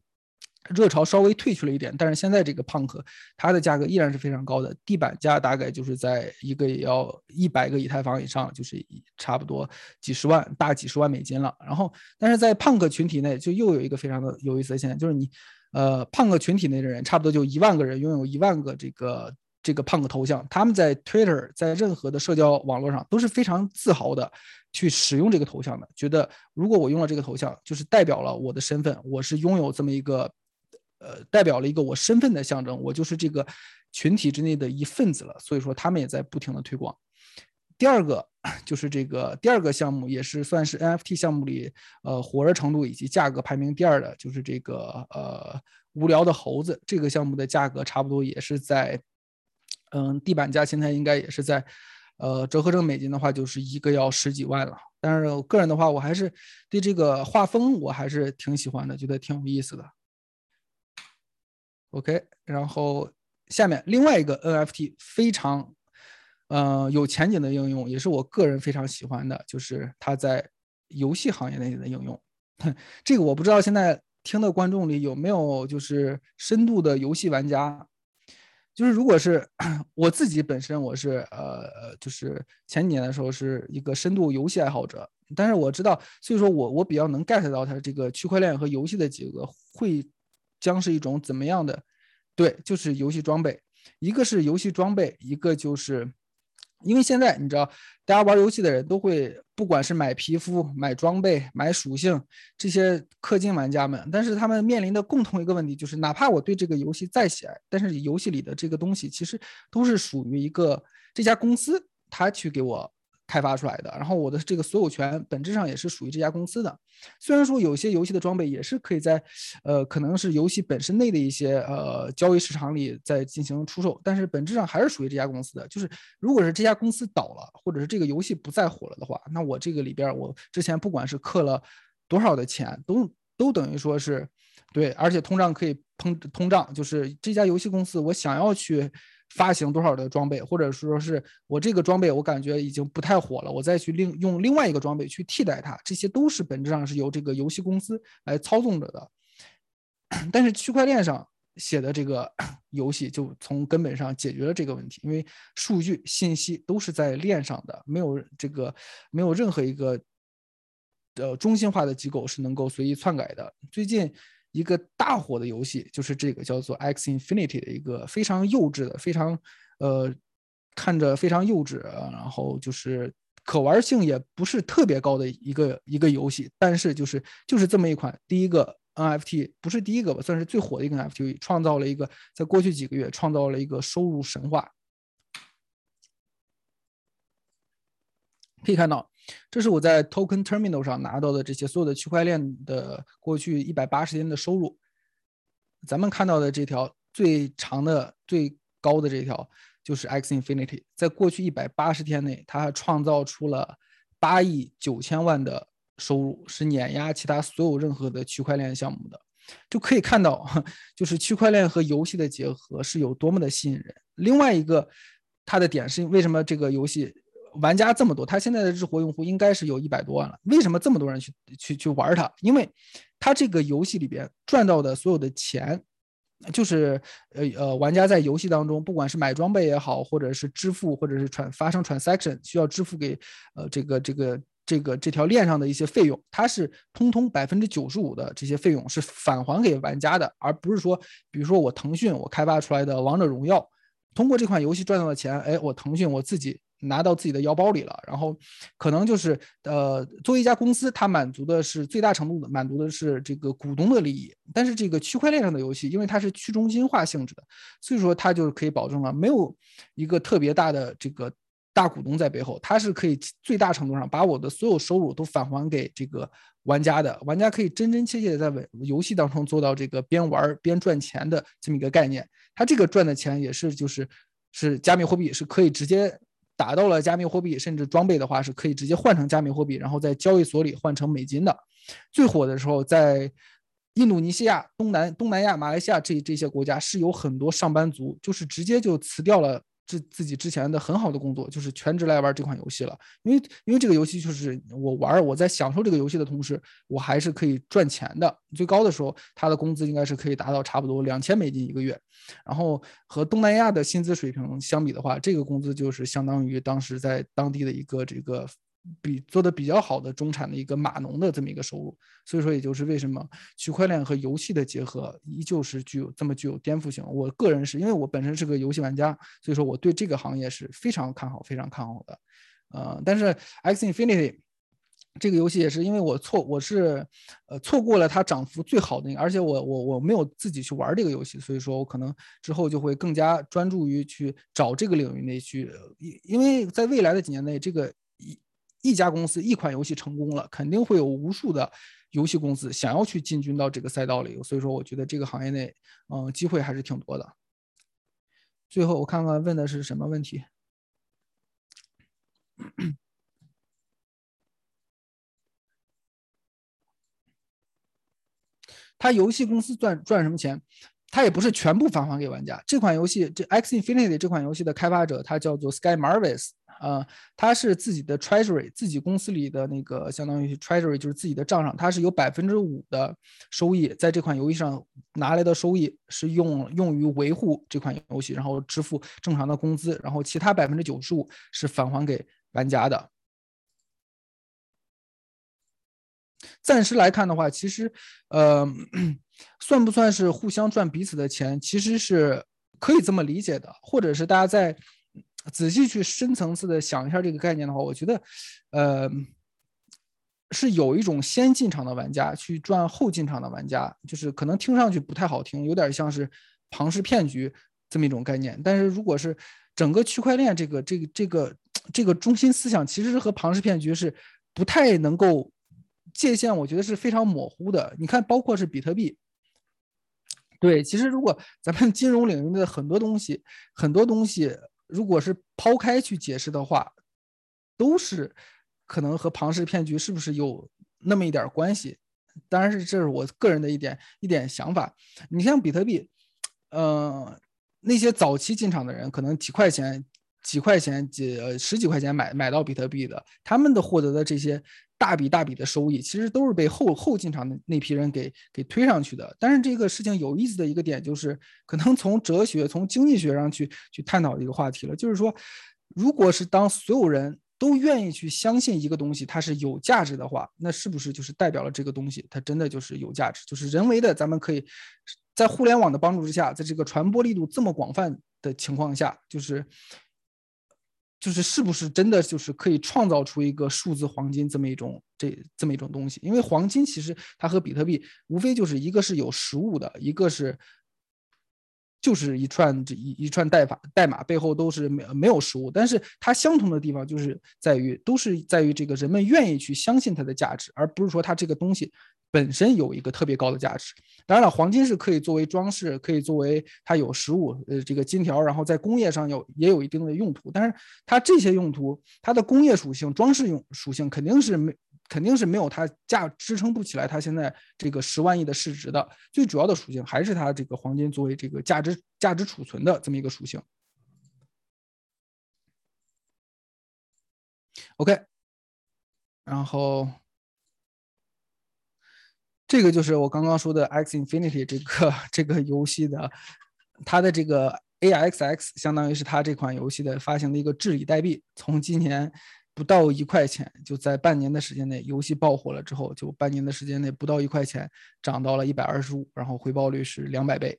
热潮稍微退去了一点，但是现在这个 Punk 它的价格依然是非常高的，地板价大概就是在一个也要一百个以太坊以上，就是差不多几十万大几十万美金了。然后，但是在 Punk 群体内就又有一个非常的有意思的现象，就是你呃 Punk 群体内的人差不多就一万个人拥有一万个这个这个 Punk 头像，他们在 Twitter 在任何的社交网络上都是非常自豪的去使用这个头像的，觉得如果我用了这个头像，就是代表了我的身份，我是拥有这么一个。呃，代表了一个我身份的象征，我就是这个群体之内的一份子了。所以说，他们也在不停的推广。第二个就是这个第二个项目，也是算是 NFT 项目里呃火热程度以及价格排名第二的，就是这个呃无聊的猴子。这个项目的价格差不多也是在嗯地板价，现在应该也是在呃折合成美金的话，就是一个要十几万了。但是我个人的话，我还是对这个画风我还是挺喜欢的，觉得挺有意思的。OK，然后下面另外一个 NFT 非常，呃，有前景的应用，也是我个人非常喜欢的，就是它在游戏行业内的应用。这个我不知道现在听的观众里有没有就是深度的游戏玩家。就是如果是我自己本身，我是呃，就是前几年的时候是一个深度游戏爱好者，但是我知道，所以说我我比较能 get 到它这个区块链和游戏的结合会将是一种怎么样的？对，就是游戏装备，一个是游戏装备，一个就是。因为现在你知道，大家玩游戏的人都会，不管是买皮肤、买装备、买属性，这些氪金玩家们，但是他们面临的共同一个问题就是，哪怕我对这个游戏再喜爱，但是游戏里的这个东西其实都是属于一个这家公司，他去给我。开发出来的，然后我的这个所有权本质上也是属于这家公司的。虽然说有些游戏的装备也是可以在，呃，可能是游戏本身内的一些呃交易市场里在进行出售，但是本质上还是属于这家公司的。就是如果是这家公司倒了，或者是这个游戏不再火了的话，那我这个里边我之前不管是氪了多少的钱，都都等于说是对，而且通胀可以通通胀，就是这家游戏公司我想要去。发行多少的装备，或者说是我这个装备我感觉已经不太火了，我再去另用另外一个装备去替代它，这些都是本质上是由这个游戏公司来操纵着的。但是区块链上写的这个 游戏就从根本上解决了这个问题，因为数据信息都是在链上的，没有这个没有任何一个呃中心化的机构是能够随意篡改的。最近。一个大火的游戏就是这个叫做 X Infinity 的一个非常幼稚的、非常呃看着非常幼稚，然后就是可玩性也不是特别高的一个一个游戏。但是就是就是这么一款第一个 NFT，不是第一个吧，算是最火的一个 NFT，创造了一个在过去几个月创造了一个收入神话。可以看到。这是我在 Token Terminal 上拿到的这些所有的区块链的过去一百八十天的收入。咱们看到的这条最长的、最高的这条就是 X Infinity，在过去一百八十天内，它创造出了八亿九千万的收入，是碾压其他所有任何的区块链项目的。就可以看到，就是区块链和游戏的结合是有多么的吸引人。另外一个它的点是为什么这个游戏？玩家这么多，他现在的日活用户应该是有一百多万了。为什么这么多人去去去玩它？因为它这个游戏里边赚到的所有的钱，就是呃呃，玩家在游戏当中，不管是买装备也好，或者是支付，或者是传发生 transaction 需要支付给呃这个这个这个这条链上的一些费用，它是通通百分之九十五的这些费用是返还给玩家的，而不是说，比如说我腾讯我开发出来的王者荣耀，通过这款游戏赚到的钱，哎，我腾讯我自己。拿到自己的腰包里了，然后可能就是呃，作为一家公司，它满足的是最大程度的满足的是这个股东的利益。但是这个区块链上的游戏，因为它是去中心化性质的，所以说它就是可以保证了没有一个特别大的这个大股东在背后，它是可以最大程度上把我的所有收入都返还给这个玩家的。玩家可以真真切切的在游戏当中做到这个边玩边赚钱的这么一个概念。它这个赚的钱也是就是是加密货币，是可以直接。达到了加密货币，甚至装备的话是可以直接换成加密货币，然后在交易所里换成美金的。最火的时候，在印度尼西亚、东南东南亚、马来西亚这这些国家是有很多上班族，就是直接就辞掉了。自自己之前的很好的工作，就是全职来玩这款游戏了。因为因为这个游戏就是我玩，我在享受这个游戏的同时，我还是可以赚钱的。最高的时候，他的工资应该是可以达到差不多两千美金一个月。然后和东南亚的薪资水平相比的话，这个工资就是相当于当时在当地的一个这个。比做的比较好的中产的一个码农的这么一个收入，所以说也就是为什么区块链和游戏的结合依旧是具有这么具有颠覆性。我个人是因为我本身是个游戏玩家，所以说我对这个行业是非常看好、非常看好的。呃，但是 X Infinity 这个游戏也是因为我错，我是呃错过了它涨幅最好的，而且我我我没有自己去玩这个游戏，所以说我可能之后就会更加专注于去找这个领域内去，因因为在未来的几年内这个。一家公司一款游戏成功了，肯定会有无数的游戏公司想要去进军到这个赛道里，所以说我觉得这个行业内，嗯，机会还是挺多的。最后我看看问的是什么问题。他游戏公司赚赚什么钱？它也不是全部返还给玩家。这款游戏，这 X Infinity 这款游戏的开发者，他叫做 Sky Marvis，呃，他是自己的 Treasury，自己公司里的那个相当于 Treasury 就是自己的账上，他是有百分之五的收益，在这款游戏上拿来的收益是用用于维护这款游戏，然后支付正常的工资，然后其他百分之九十五是返还给玩家的。暂时来看的话，其实，呃，算不算是互相赚彼此的钱，其实是可以这么理解的。或者是大家在仔细去深层次的想一下这个概念的话，我觉得，呃，是有一种先进场的玩家去赚后进场的玩家，就是可能听上去不太好听，有点像是庞氏骗局这么一种概念。但是如果是整个区块链这个这个这个这个中心思想，其实是和庞氏骗局是不太能够。界限我觉得是非常模糊的。你看，包括是比特币，对，其实如果咱们金融领域的很多东西，很多东西，如果是抛开去解释的话，都是可能和庞氏骗局是不是有那么一点关系？当然是这是我个人的一点一点想法。你像比特币，呃，那些早期进场的人，可能几块钱、几块钱、几呃十几块钱买买到比特币的，他们的获得的这些。大笔大笔的收益，其实都是被后后进场的那批人给给推上去的。但是这个事情有意思的一个点就是，可能从哲学、从经济学上去去探讨一个话题了，就是说，如果是当所有人都愿意去相信一个东西它是有价值的话，那是不是就是代表了这个东西它真的就是有价值？就是人为的，咱们可以在互联网的帮助之下，在这个传播力度这么广泛的情况下，就是。就是是不是真的就是可以创造出一个数字黄金这么一种这这么一种东西？因为黄金其实它和比特币无非就是一个是有实物的，一个是就是一串这一一串代码代码背后都是没没有实物，但是它相同的地方就是在于都是在于这个人们愿意去相信它的价值，而不是说它这个东西。本身有一个特别高的价值，当然了，黄金是可以作为装饰，可以作为它有实物，呃，这个金条，然后在工业上有也有一定的用途。但是它这些用途，它的工业属性、装饰用属性肯定是没，肯定是没有它价支撑不起来它现在这个十万亿的市值的。最主要的属性还是它这个黄金作为这个价值价值储存的这么一个属性。OK，然后。这个就是我刚刚说的 X Infinity 这个 这个游戏的，它的这个 AXX 相当于是它这款游戏的发行的一个治理代币。从今年不到一块钱，就在半年的时间内，游戏爆火了之后，就半年的时间内不到一块钱，涨到了一百二十五，然后回报率是两百倍。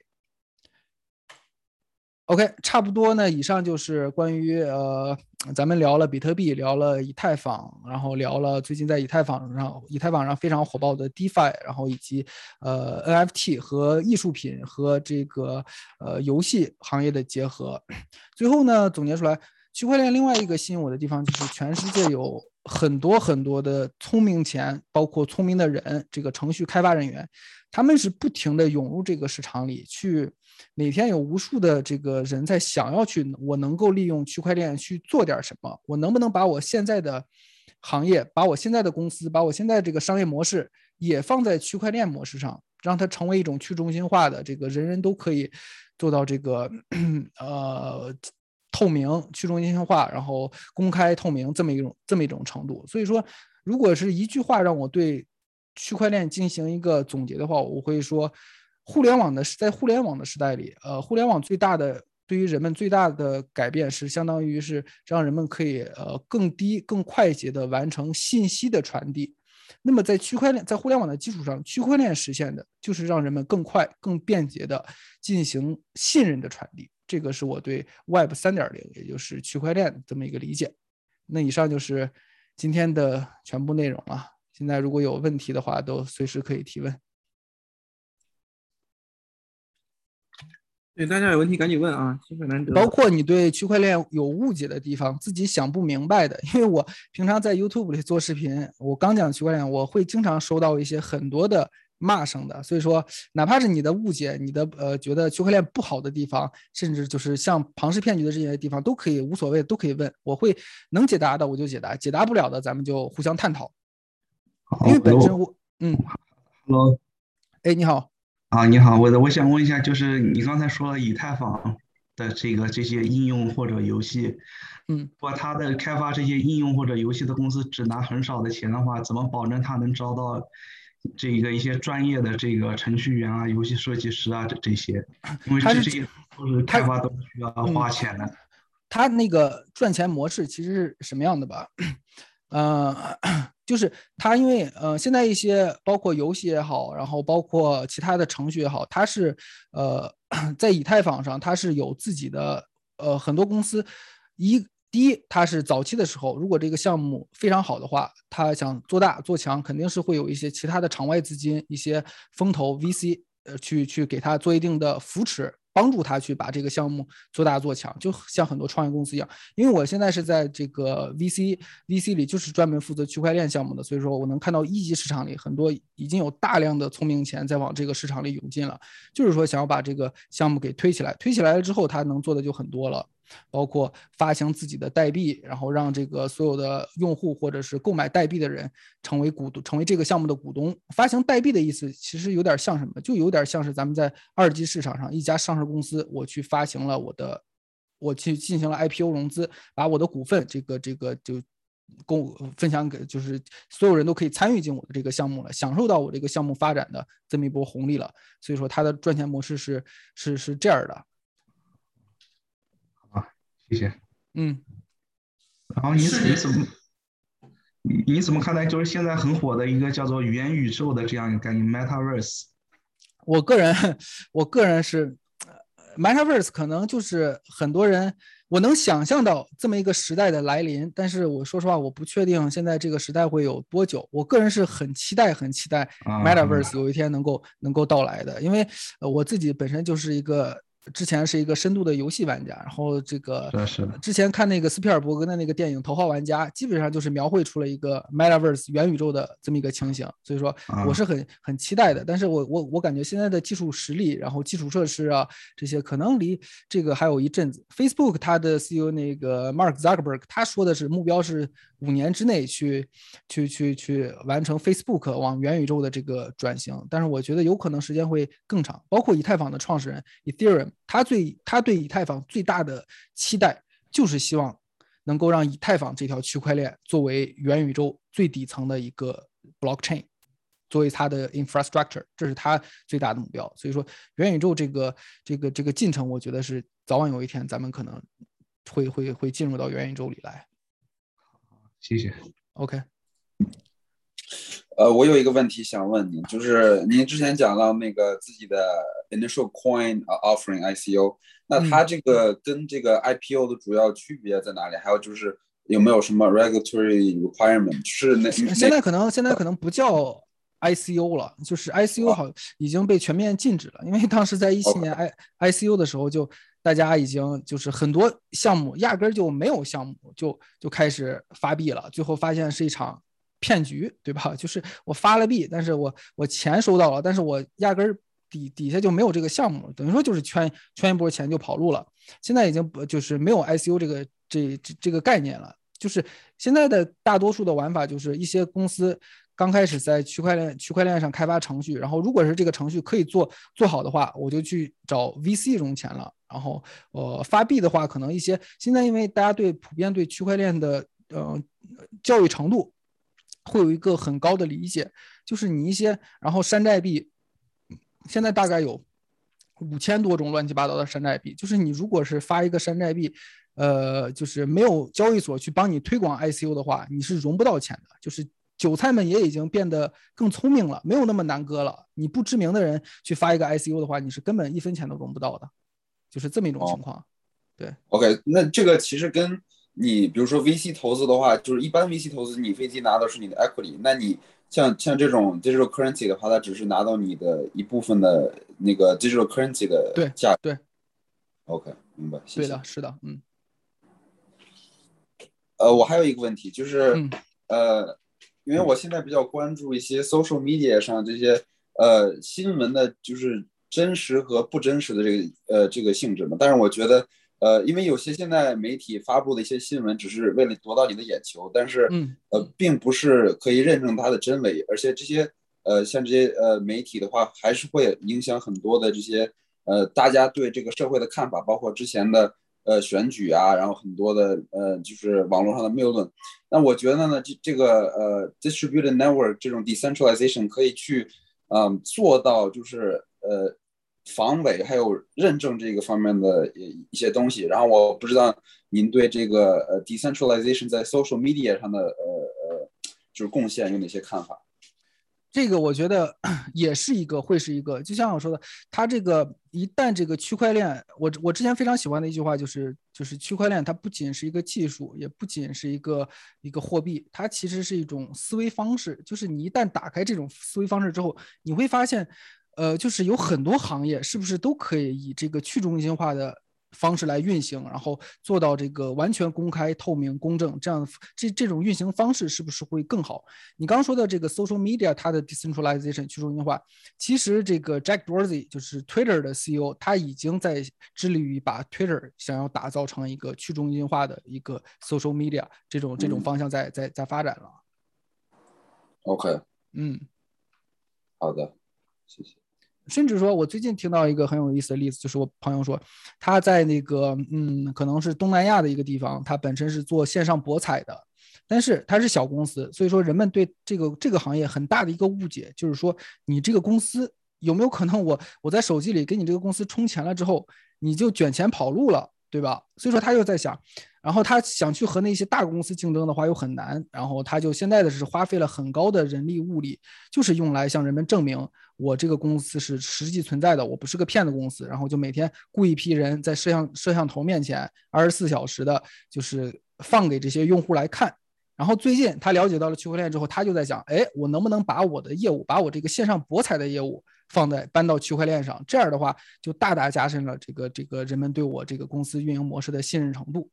OK，差不多呢。以上就是关于呃，咱们聊了比特币，聊了以太坊，然后聊了最近在以太坊上、以太坊上非常火爆的 DeFi，然后以及呃 NFT 和艺术品和这个呃游戏行业的结合。最后呢，总结出来，区块链另外一个吸引我的地方就是全世界有很多很多的聪明钱，包括聪明的人，这个程序开发人员，他们是不停的涌入这个市场里去。每天有无数的这个人在想要去，我能够利用区块链去做点什么？我能不能把我现在的行业、把我现在的公司、把我现在这个商业模式也放在区块链模式上，让它成为一种去中心化的，这个人人都可以做到这个呃透明、去中心化，然后公开透明这么一种这么一种程度。所以说，如果是一句话让我对区块链进行一个总结的话，我会说。互联网的在互联网的时代里，呃，互联网最大的对于人们最大的改变是，相当于是让人们可以呃更低、更快捷的完成信息的传递。那么在区块链在互联网的基础上，区块链实现的就是让人们更快、更便捷的进行信任的传递。这个是我对 Web 三点零，也就是区块链这么一个理解。那以上就是今天的全部内容了。现在如果有问题的话，都随时可以提问。对，大家有问题赶紧问啊，机会难得。包括你对区块链有误解的地方，自己想不明白的，因为我平常在 YouTube 里做视频，我刚讲区块链，我会经常收到一些很多的骂声的。所以说，哪怕是你的误解，你的呃觉得区块链不好的地方，甚至就是像庞氏骗局的这些地方，都可以无所谓，都可以问，我会能解答的我就解答，解答不了的咱们就互相探讨。因为本身我嗯，Hello，哎，你好。啊，你好，我的我想问一下，就是你刚才说了以太坊的这个这些应用或者游戏，嗯，如果他的开发这些应用或者游戏的公司只拿很少的钱的话，怎么保证它能招到这个一些专业的这个程序员啊、游戏设计师啊这这些？因为这些都是开发都是需要花钱的。他那个赚钱模式其实是什么样的吧？呃，就是他因为呃，现在一些包括游戏也好，然后包括其他的程序也好，它是呃 在以太坊上它是有自己的呃很多公司一第一它是早期的时候，如果这个项目非常好的话，它想做大做强，肯定是会有一些其他的场外资金、一些风投 VC 呃去去给它做一定的扶持。帮助他去把这个项目做大做强，就像很多创业公司一样。因为我现在是在这个 VC VC 里，就是专门负责区块链项目的，所以说我能看到一级市场里很多已经有大量的聪明钱在往这个市场里涌进了，就是说想要把这个项目给推起来。推起来了之后，他能做的就很多了。包括发行自己的代币，然后让这个所有的用户或者是购买代币的人成为股东，成为这个项目的股东。发行代币的意思其实有点像什么？就有点像是咱们在二级市场上一家上市公司，我去发行了我的，我去进行了 IPO 融资，把我的股份这个这个就共分享给，就是所有人都可以参与进我的这个项目了，享受到我这个项目发展的这么一波红利了。所以说它的赚钱模式是是是这样的。谢谢。嗯，然后你你怎么你你怎么看待就是现在很火的一个叫做元宇宙的这样一个概念 Metaverse？我个人 我个人是 Metaverse 可能就是很多人我能想象到这么一个时代的来临，但是我说实话我不确定现在这个时代会有多久。我个人是很期待很期待 Metaverse 有一天能够能够到来的，因为我自己本身就是一个。之前是一个深度的游戏玩家，然后这个之前看那个斯皮尔伯格的那个电影《头号玩家》，基本上就是描绘出了一个 Metaverse 元宇宙的这么一个情形，所以说我是很很期待的。但是我我我感觉现在的技术实力，然后基础设施啊这些，可能离这个还有一阵子。Facebook 它的 CEO 那个 Mark Zuckerberg 他说的是目标是五年之内去去去去完成 Facebook 往元宇宙的这个转型，但是我觉得有可能时间会更长。包括以太坊的创始人 Ethereum。他最他对以太坊最大的期待就是希望能够让以太坊这条区块链作为元宇宙最底层的一个 blockchain，作为它的 infrastructure，这是他最大的目标。所以说，元宇宙这个这个这个进程，我觉得是早晚有一天咱们可能会会会进入到元宇宙里来。谢谢。OK。呃，我有一个问题想问您，就是您之前讲到那个自己的 initial coin offering ICO，那它这个跟这个 IPO 的主要区别在哪里？还有就是有没有什么 regulatory requirement？是那现在可能现在可能不叫 ICO 了，就是 ICO 好已经被全面禁止了，因为当时在一七年 I ICO 的时候，就大家已经就是很多项目压根儿就没有项目就就开始发币了，最后发现是一场。骗局对吧？就是我发了币，但是我我钱收到了，但是我压根儿底底下就没有这个项目，等于说就是圈圈一波钱就跑路了。现在已经不就是没有 ICO 这个这这这个概念了。就是现在的大多数的玩法就是一些公司刚开始在区块链区块链上开发程序，然后如果是这个程序可以做做好的话，我就去找 VC 融钱了。然后呃发币的话，可能一些现在因为大家对普遍对区块链的呃教育程度。会有一个很高的理解，就是你一些，然后山寨币，现在大概有五千多种乱七八糟的山寨币。就是你如果是发一个山寨币，呃，就是没有交易所去帮你推广 ICO 的话，你是融不到钱的。就是韭菜们也已经变得更聪明了，没有那么难割了。你不知名的人去发一个 ICU 的话，你是根本一分钱都融不到的，就是这么一种情况。对，OK，那这个其实跟。你比如说 VC 投资的话，就是一般 VC 投资，你飞机拿的是你的 equity，那你像像这种 digital currency 的话，它只是拿到你的一部分的那个 digital currency 的价。对，OK，明白。对的，是的，嗯。呃，我还有一个问题，就是呃，因为我现在比较关注一些 social media 上这些呃新闻的，就是真实和不真实的这个呃这个性质嘛，但是我觉得。呃，因为有些现在媒体发布的一些新闻，只是为了夺到你的眼球，但是，呃，并不是可以认证它的真伪，而且这些呃像这些呃媒体的话，还是会影响很多的这些呃大家对这个社会的看法，包括之前的呃选举啊，然后很多的呃就是网络上的谬论。那我觉得呢，这这个呃 distributed network 这种 decentralization 可以去嗯做到就是呃防伪还有认证这个方面的一些东西。然后我不知道您对这个呃 decentralization 在 social media 上的呃呃就是贡献有哪些看法？这个我觉得 也是一个，会是一个，就像我说的，它这个一旦这个区块链，我我之前非常喜欢的一句话就是，就是区块链它不仅是一个技术，也不仅是一个一个货币，它其实是一种思维方式。就是你一旦打开这种思维方式之后，你会发现，呃，就是有很多行业是不是都可以以这个去中心化的。方式来运行，然后做到这个完全公开、透明、公正，这样这这种运行方式是不是会更好？你刚说的这个 social media，它的 decentralization 去中心化，其实这个 Jack Dorsey 就是 Twitter 的 CEO，他已经在致力于把 Twitter 想要打造成一个去中心化的一个 social media 这种这种方向在在在发展了。OK，嗯，好的，谢谢。甚至说，我最近听到一个很有意思的例子，就是我朋友说，他在那个，嗯，可能是东南亚的一个地方，他本身是做线上博彩的，但是他是小公司，所以说人们对这个这个行业很大的一个误解，就是说你这个公司有没有可能我我在手机里给你这个公司充钱了之后，你就卷钱跑路了，对吧？所以说他就在想。然后他想去和那些大公司竞争的话又很难，然后他就现在的是花费了很高的人力物力，就是用来向人们证明我这个公司是实际存在的，我不是个骗子公司。然后就每天雇一批人在摄像摄像头面前二十四小时的，就是放给这些用户来看。然后最近他了解到了区块链之后，他就在想，哎，我能不能把我的业务，把我这个线上博彩的业务放在搬到区块链上？这样的话就大大加深了这个这个人们对我这个公司运营模式的信任程度。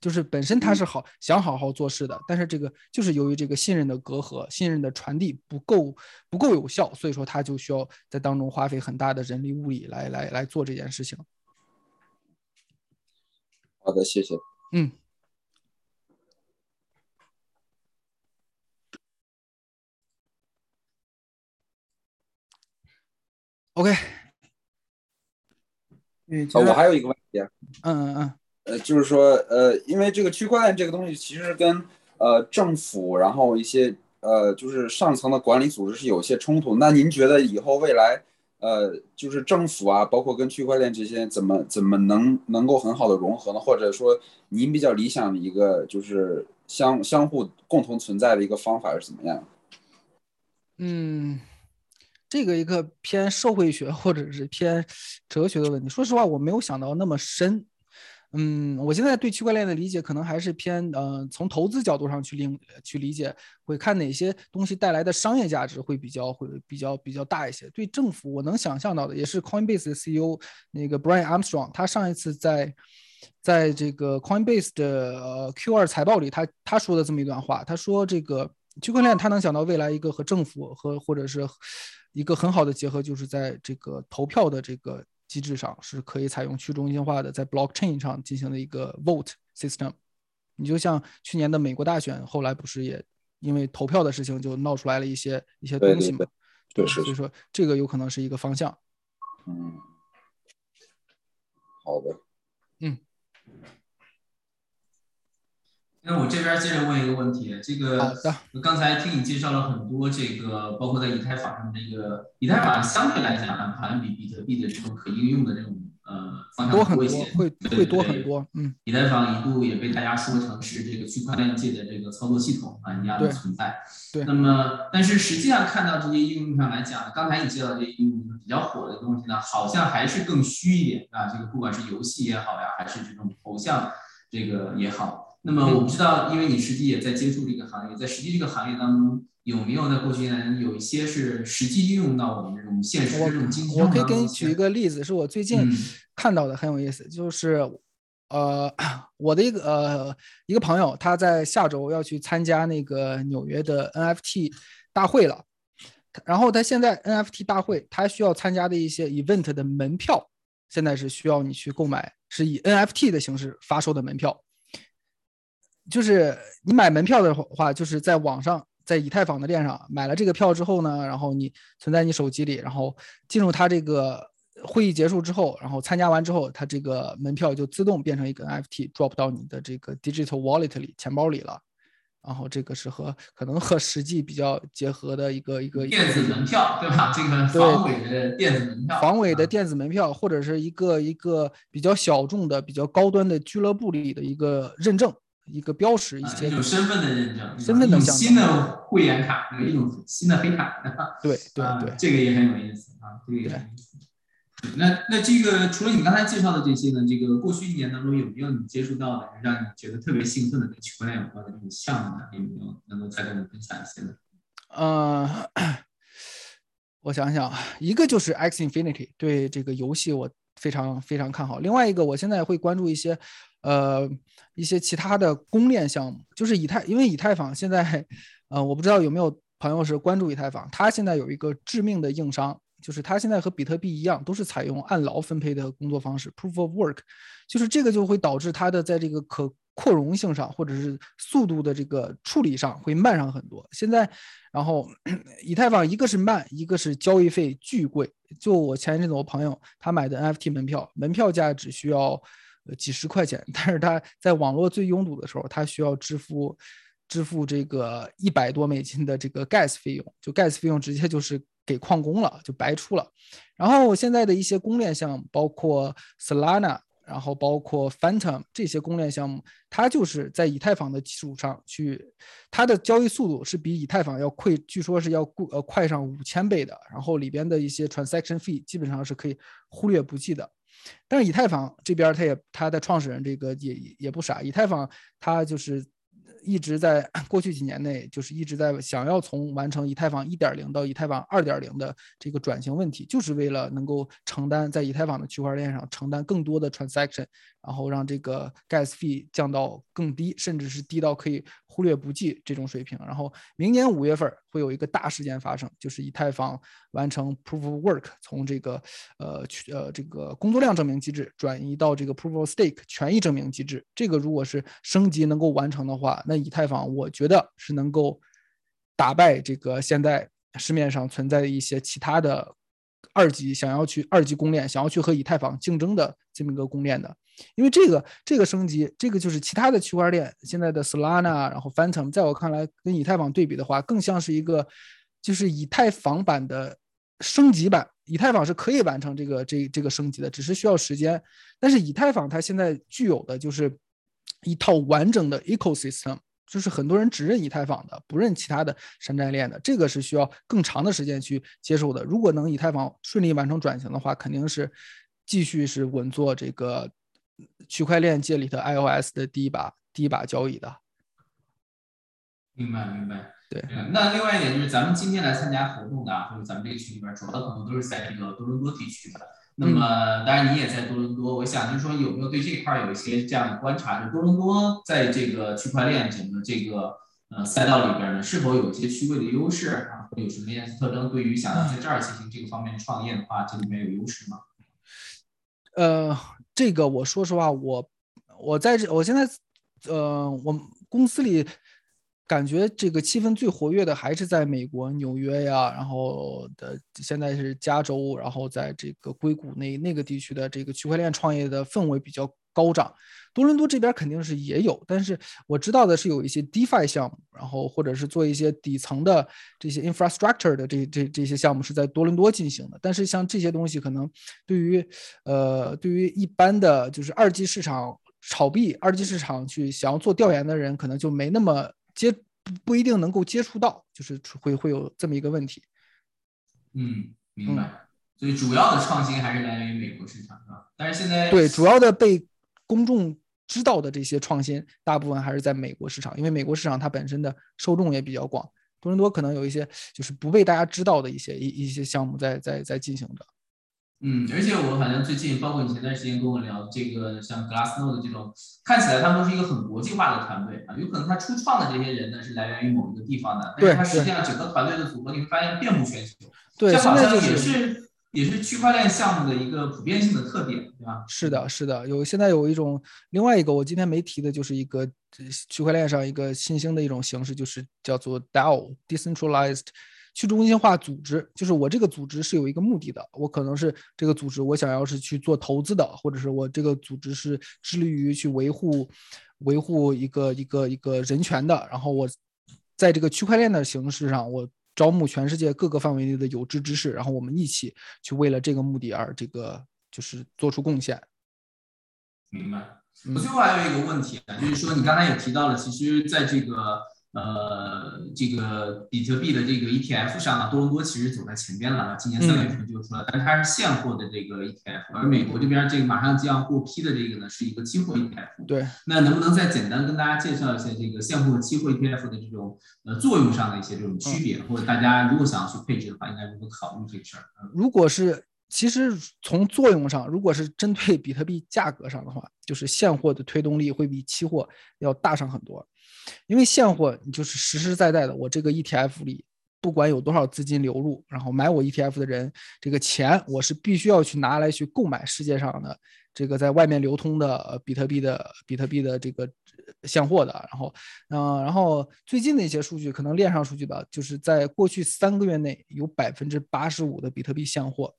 就是本身他是好想好好做事的，但是这个就是由于这个信任的隔阂、信任的传递不够不够有效，所以说他就需要在当中花费很大的人力物力来来来做这件事情。好的，谢谢。嗯。OK。嗯，我还有一个问题。嗯嗯嗯。呃，就是说，呃，因为这个区块链这个东西其实跟呃政府，然后一些呃就是上层的管理组织是有些冲突。那您觉得以后未来，呃，就是政府啊，包括跟区块链这些，怎么怎么能能够很好的融合呢？或者说，您比较理想的一个就是相相互共同存在的一个方法是怎么样？嗯，这个一个偏社会学或者是偏哲学的问题，说实话，我没有想到那么深。嗯，我现在对区块链的理解可能还是偏呃，从投资角度上去理去理解，会看哪些东西带来的商业价值会比较会比较比较大一些。对政府，我能想象到的也是 Coinbase 的 CEO 那个 Brian Armstrong，他上一次在在这个 Coinbase 的呃 Q 二财报里，他他说的这么一段话，他说这个区块链它能想到未来一个和政府和或者是一个很好的结合，就是在这个投票的这个。机制上是可以采用去中心化的，在 blockchain 上进行的一个 vote system。你就像去年的美国大选，后来不是也因为投票的事情就闹出来了一些一些东西嘛？对，所以说这个有可能是一个方向。嗯，好的。嗯。那我这边接着问一个问题，这个，刚才听你介绍了很多，这个包括在以太坊上的一个以太坊相对来讲好像比比特币的这种可应用的这种呃方向多一些，会会多很多。嗯，以太坊一度也被大家说成是这个区块链界的这个操作系统啊一样的存在。对。那么，但是实际上看到这些应用上来讲，刚才你介绍这些应用比较火的东西呢，好像还是更虚一点啊。这个不管是游戏也好呀，还是这种头像这个也好。那么我不知道，因为你实际也在接触这个行业，在实际这个行业当中，有没有在过去呢有一些是实际应用到我们这种现实这种经济我可以给你举一个例子，是我最近看到的，很有意思。就是，呃，我的一个呃一个朋友，他在下周要去参加那个纽约的 NFT 大会了。然后他现在 NFT 大会，他需要参加的一些 event 的门票，现在是需要你去购买，是以 NFT 的形式发售的门票。就是你买门票的话，就是在网上，在以太坊的链上买了这个票之后呢，然后你存在你手机里，然后进入它这个会议结束之后，然后参加完之后，它这个门票就自动变成一个 NFT drop 到你的这个 digital wallet 里钱包里了。然后这个是和可能和实际比较结合的一个一个电子门票，对吧？这个防伪的电子门票，防伪的电子门票，或者是一个一个比较小众的、比较高端的俱乐部里的一个认证、一个标识，一些有身份的认证，身份的新的会员卡，那个一种新的黑卡，对对对，这个也很有意思啊，这个也很有意思。那那这个除了你刚才介绍的这些呢，这个过去一年当中有没有你接触到的，让你觉得特别兴奋的跟区块链有关的这种项目呢？有没有能够再跟我们分享一些呢？呃，我想想，一个就是 X Infinity，对这个游戏我非常非常看好。另外一个，我现在会关注一些呃一些其他的公链项目，就是以太，因为以太坊现在，呃，我不知道有没有朋友是关注以太坊，它现在有一个致命的硬伤。就是它现在和比特币一样，都是采用按劳分配的工作方式，proof of work，就是这个就会导致它的在这个可扩容性上，或者是速度的这个处理上会慢上很多。现在，然后以太坊一个是慢，一个是交易费巨贵。就我前一阵子我朋友他买的 NFT 门票，门票价只需要几十块钱，但是他在网络最拥堵的时候，他需要支付支付这个一百多美金的这个 gas 费用，就 gas 费用直接就是。给矿工了就白出了，然后现在的一些公链项目，包括 Solana，然后包括 Phantom 这些公链项目，它就是在以太坊的基础上去，它的交易速度是比以太坊要快，据说是要呃快上五千倍的，然后里边的一些 transaction fee 基本上是可以忽略不计的。但是以太坊这边，它也它的创始人这个也也不傻，以太坊它就是。一直在过去几年内，就是一直在想要从完成以太坊一点零到以太坊二点零的这个转型问题，就是为了能够承担在以太坊的区块链上承担更多的 transaction，然后让这个 gas fee 降到更低，甚至是低到可以忽略不计这种水平。然后明年五月份会有一个大事件发生，就是以太坊完成 proof of work，从这个呃呃这个工作量证明机制转移到这个 proof of stake 权益证明机制。这个如果是升级能够完成的话，那以太坊，我觉得是能够打败这个现在市面上存在的一些其他的二级想要去二级公链，想要去和以太坊竞争的这么一个公链的。因为这个这个升级，这个就是其他的区块链现在的 Solana，然后 Phantom，在我看来跟以太坊对比的话，更像是一个就是以太坊版的升级版。以太坊是可以完成这个这这个升级的，只是需要时间。但是以太坊它现在具有的就是一套完整的 ecosystem。就是很多人只认以太坊的，不认其他的山寨链的，这个是需要更长的时间去接受的。如果能以太坊顺利完成转型的话，肯定是继续是稳坐这个区块链界里的 iOS 的第一把第一把交椅的。明白，明白。对。那另外一点就是，咱们今天来参加活动的，或者咱们这个群里边，主要的可能都是在这个多伦多地区的。那么，当然你也在多伦多，我想就是说，有没有对这块有一些这样的观察？就多伦多在这个区块链整个这个呃赛道里边呢，是否有一些区位的优势啊？会有什么样的特征？对于想要在这儿进行这个方面创业的话，这里面有优势吗？呃，这个我说实话，我我在这，我现在呃，我公司里。感觉这个气氛最活跃的还是在美国纽约呀，然后的现在是加州，然后在这个硅谷那那个地区的这个区块链创业的氛围比较高涨。多伦多这边肯定是也有，但是我知道的是有一些 DeFi 项目，然后或者是做一些底层的这些 infrastructure 的这这这些项目是在多伦多进行的。但是像这些东西可能对于呃对于一般的就是二级市场炒币、二级市场去想要做调研的人，可能就没那么。接不不一定能够接触到，就是会会有这么一个问题。嗯，明白。所以主要的创新还是来源于美国市场，是吧？但是现在对主要的被公众知道的这些创新，大部分还是在美国市场，因为美国市场它本身的受众也比较广。多伦多可能有一些就是不被大家知道的一些一一些项目在在在进行着。嗯，而且我反正最近，包括你前段时间跟我聊这个像 Glassnode 这种，看起来他们都是一个很国际化的团队啊。有可能他初创的这些人呢是来源于某一个地方的，但是他实际上整个团队的组合你会发现遍布全球。对，这好像也是也是区块链项目的一个普遍性的特点，对吧？是的，是的，有现在有一种另外一个我今天没提的，就是一个区块链上一个新兴的一种形式，就是叫做 DAO（Decentralized） 去中心化组织。就是我这个组织是有一个目的的，我可能是这个组织，我想要是去做投资的，或者是我这个组织是致力于去维护维护一个一个一个人权的，然后我在这个区块链的形式上，我。招募全世界各个范围内的有志之士，然后我们一起去为了这个目的而这个就是做出贡献。明白。我最后还有一个问题啊，就是说你刚才也提到了，其实在这个。呃，这个比特币的这个 ETF 上呢，多伦多其实走在前边了，今年三月份就出来，但是它是现货的这个 ETF，而美国这边这个马上就要获批的这个呢，是一个期货 ETF。对，那能不能再简单跟大家介绍一下这个现货期货 ETF 的这种呃作用上的一些这种区别，或者大家如果想要去配置的话，应该如何考虑这个事儿？如果是其实从作用上，如果是针对比特币价格上的话，就是现货的推动力会比期货要大上很多。因为现货你就是实实在在的，我这个 ETF 里不管有多少资金流入，然后买我 ETF 的人，这个钱我是必须要去拿来去购买世界上的这个在外面流通的比特币的比特币的这个现货的。然后，嗯，然后最近的一些数据，可能链上数据吧，就是在过去三个月内有百分之八十五的比特币现货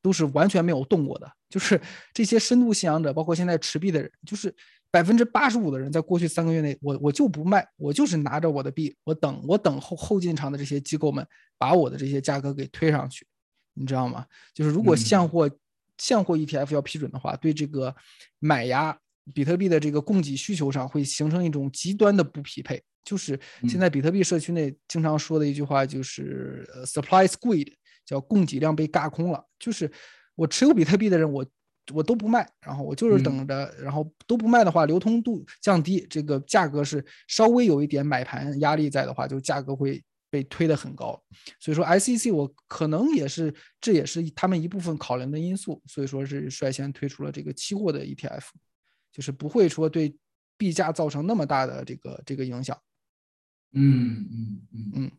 都是完全没有动过的，就是这些深度信仰者，包括现在持币的人，就是。百分之八十五的人在过去三个月内，我我就不卖，我就是拿着我的币，我等我等后后进场的这些机构们把我的这些价格给推上去，你知道吗？就是如果现货现货 ETF 要批准的话，对这个买压比特币的这个供给需求上会形成一种极端的不匹配。就是现在比特币社区内经常说的一句话，就是 supply squeeze，叫供给量被尬空了。就是我持有比特币的人，我。我都不卖，然后我就是等着，然后都不卖的话，流通度降低，这个价格是稍微有一点买盘压力在的话，就价格会被推得很高。所以说，SEC 我可能也是，这也是他们一部分考量的因素。所以说是率先推出了这个期货的 ETF，就是不会说对币价造成那么大的这个这个影响。嗯嗯嗯嗯。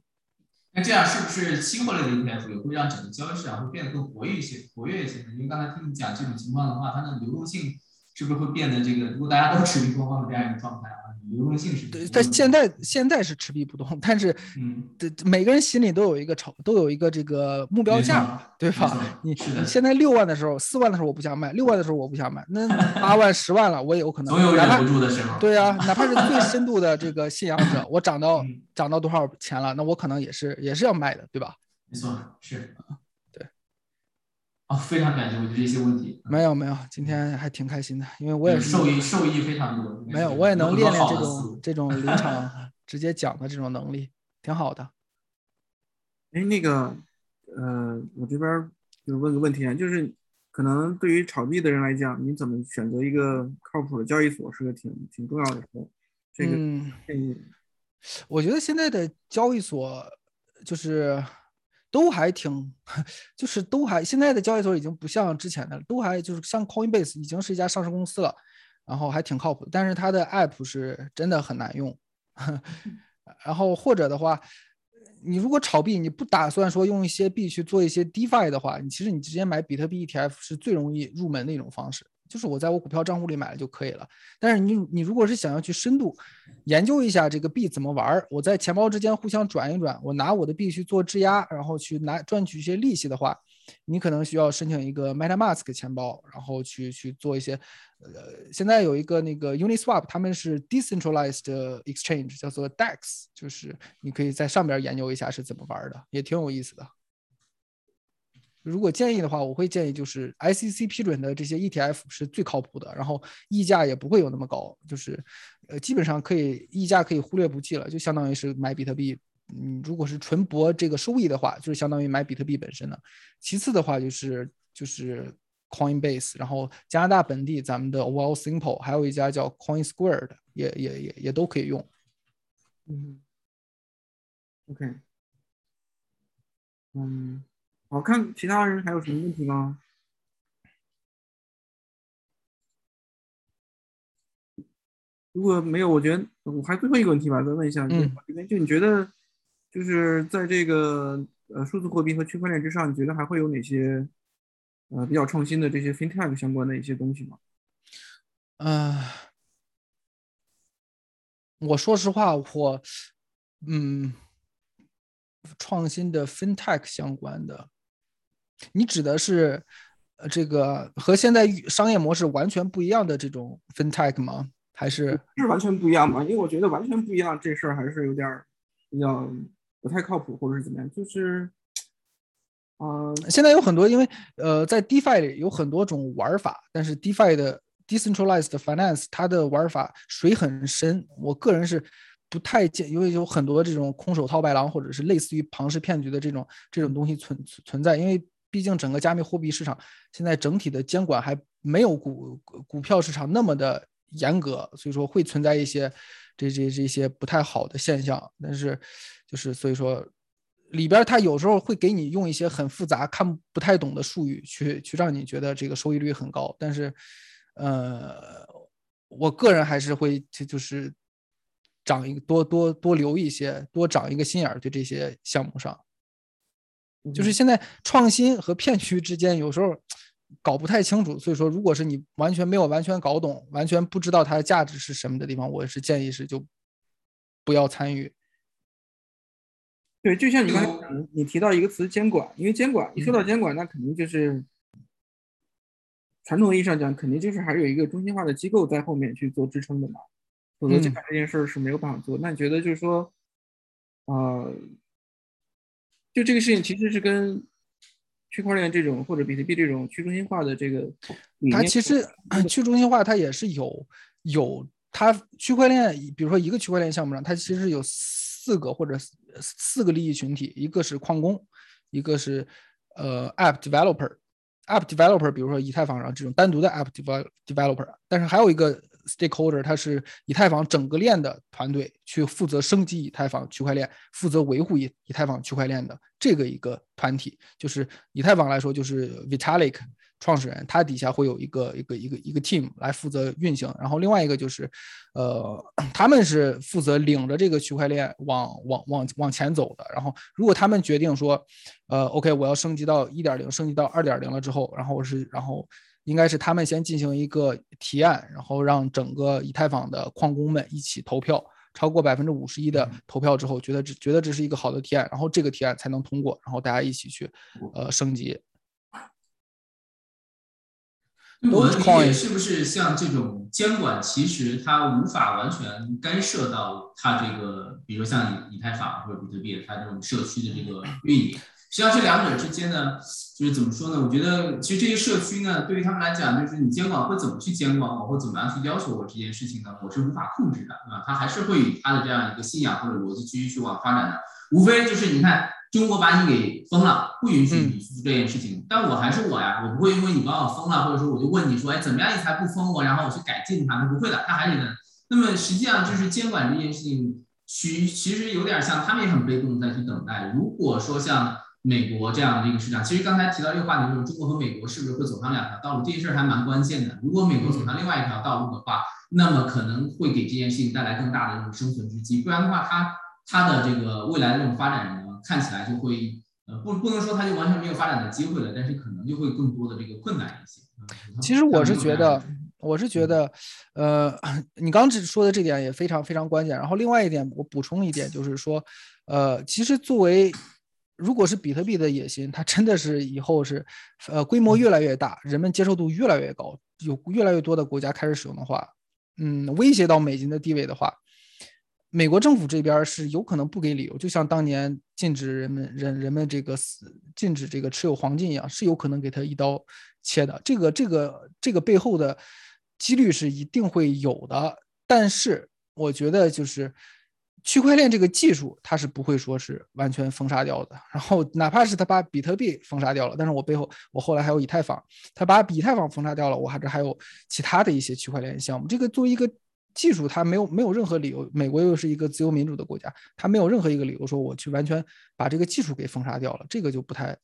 那这样是不是期货类的 ETF 也会让整个交易市场会变得更活跃一些、活跃一些呢？因为刚才听你讲这种情况的话，它的流动性是不是会变得这个？如果大家都持币多方的这样一个状态啊，流动性是？对，但现在现在是持币不动，但是，嗯，这每个人心里都有一个筹，都有一个这个目标价，对吧？你你现在六万的时候，四万的时候我不想卖，六万的时候我不想卖，那八万、十万了，我也有可能。总有忍不住的时候。对啊，哪怕是最深度的这个信仰者，我涨到。涨到多少钱了？那我可能也是也是要卖的，对吧？没错，是对。哦，非常感谢，我觉得这些问题没有没有，今天还挺开心的，因为我也是受益受益非常多。没有，我也能练练这种这种临场 直接讲的这种能力，挺好的。哎，那个，呃，我这边就问个问题啊，就是可能对于炒币的人来讲，你怎么选择一个靠谱的交易所是个挺挺重要的事。这个建议。我觉得现在的交易所就是都还挺，就是都还现在的交易所已经不像之前的，都还就是像 Coinbase 已经是一家上市公司了，然后还挺靠谱。但是它的 App 是真的很难用。然后或者的话，你如果炒币，你不打算说用一些币去做一些 DeFi 的话，你其实你直接买比特币 ETF 是最容易入门的一种方式。就是我在我股票账户里买了就可以了，但是你你如果是想要去深度研究一下这个币怎么玩，我在钱包之间互相转一转，我拿我的币去做质押，然后去拿赚取一些利息的话，你可能需要申请一个 MetaMask 钱包，然后去去做一些，呃，现在有一个那个 Uniswap，他们是 decentralized exchange，叫做 DEX，就是你可以在上边研究一下是怎么玩的，也挺有意思的。如果建议的话，我会建议就是 ICC 批准的这些 ETF 是最靠谱的，然后溢价也不会有那么高，就是呃基本上可以溢价可以忽略不计了，就相当于是买比特币。嗯，如果是纯博这个收益的话，就是相当于买比特币本身的。其次的话就是就是 Coinbase，然后加拿大本地咱们的 Wealthsimple，还有一家叫 CoinSquare 的，也也也也都可以用。嗯，OK，嗯。好看，其他人还有什么问题吗？如果没有，我觉得我还最后一个问题吧，再问一下，就就你觉得，就是在这个呃数字货币和区块链之上，你觉得还会有哪些呃比较创新的这些 FinTech 相关的一些东西吗？嗯，我说实话，我嗯，创新的 FinTech 相关的，你指的是呃这个和现在商业模式完全不一样的这种 FinTech 吗？还是是完全不一样吗？因为我觉得完全不一样这事儿还是有点儿比较不太靠谱，或者是怎么样？就是，嗯，现在有很多，因为呃，在 DeFi 里有很多种玩法，但是 DeFi 的 Decentralized Finance 它的玩法水很深，我个人是不太建，因为有很多这种空手套白狼或者是类似于庞氏骗局的这种这种东西存存在，因为毕竟整个加密货币市场现在整体的监管还没有股股票市场那么的。严格，所以说会存在一些这这这些不太好的现象，但是就是所以说里边它有时候会给你用一些很复杂、看不太懂的术语去去让你觉得这个收益率很高，但是呃，我个人还是会就就是长一多多多留一些，多长一个心眼儿对这些项目上，就是现在创新和骗局之间有时候。搞不太清楚，所以说，如果是你完全没有完全搞懂，完全不知道它的价值是什么的地方，我是建议是就不要参与。对，就像你刚才你提到一个词“监管”，因为监管一说到监管，那肯定就是传统意义上讲，肯定就是还是有一个中心化的机构在后面去做支撑的嘛，否则监管这件事是没有办法做。那你觉得就是说，呃，就这个事情其实是跟。区块链这种或者比特币这种去中心化的这个，它其实去中心化它也是有有它区块链，比如说一个区块链项目上，它其实有四个或者四个利益群体，一个是矿工，一个是呃 app developer，app developer，比如说以太坊上这种单独的 app developer，但是还有一个。Stakeholder，他是以太坊整个链的团队，去负责升级以太坊区块链，负责维护以以太坊区块链的这个一个团体，就是以太坊来说，就是 Vitalik 创始人，他底下会有一个一个一个一个 team 来负责运行，然后另外一个就是，呃，他们是负责领着这个区块链往往往往前走的，然后如果他们决定说，呃，OK，我要升级到一点零，升级到二点零了之后，然后是然后。应该是他们先进行一个提案，然后让整个以太坊的矿工们一起投票，超过百分之五十一的投票之后，觉得这觉得这是一个好的提案，然后这个提案才能通过，然后大家一起去呃升级。我的理解是不是像这种监管，其实它无法完全干涉到它这个，比如像以以太坊或者比特币它这种社区的这个运营。实际上，这两者之间呢，就是怎么说呢？我觉得，其实这些社区呢，对于他们来讲，就是你监管会怎么去监管我，或怎么样去要求我这件事情呢？我是无法控制的，啊，他还是会以他的这样一个信仰或者逻辑继续去往发展的。无非就是你看，中国把你给封了，不允许你去做这件事情，但我还是我呀，我不会因为你把我封了，或者说我就问你说，哎，怎么样你才不封我？然后我去改进它，那不会的，他还得。那么实际上就是监管这件事情，其其实有点像他们也很被动在去等待。如果说像美国这样的一个市场，其实刚才提到这个话题，就是中国和美国是不是会走上两条道路？这件事儿还蛮关键的。如果美国走上另外一条道路的话，那么可能会给这件事情带来更大的这种生存之机。不然的话，它它的这个未来的这种发展呢，看起来就会呃不不能说它就完全没有发展的机会了，但是可能就会更多的这个困难一些。其实我是觉得，我是觉得，呃，你刚只说的这点也非常非常关键。然后另外一点，我补充一点，就是说，呃，其实作为如果是比特币的野心，它真的是以后是，呃，规模越来越大，人们接受度越来越高，有越来越多的国家开始使用的话，嗯，威胁到美金的地位的话，美国政府这边是有可能不给理由，就像当年禁止人们人人们这个死禁止这个持有黄金一样，是有可能给他一刀切的。这个这个这个背后的几率是一定会有的，但是我觉得就是。区块链这个技术，它是不会说是完全封杀掉的。然后，哪怕是他把比特币封杀掉了，但是我背后我后来还有以太坊，他把以太坊封杀掉了，我还是还有其他的一些区块链项目。这个作为一个技术，它没有没有任何理由。美国又是一个自由民主的国家，它没有任何一个理由说我去完全把这个技术给封杀掉了。这个就不太，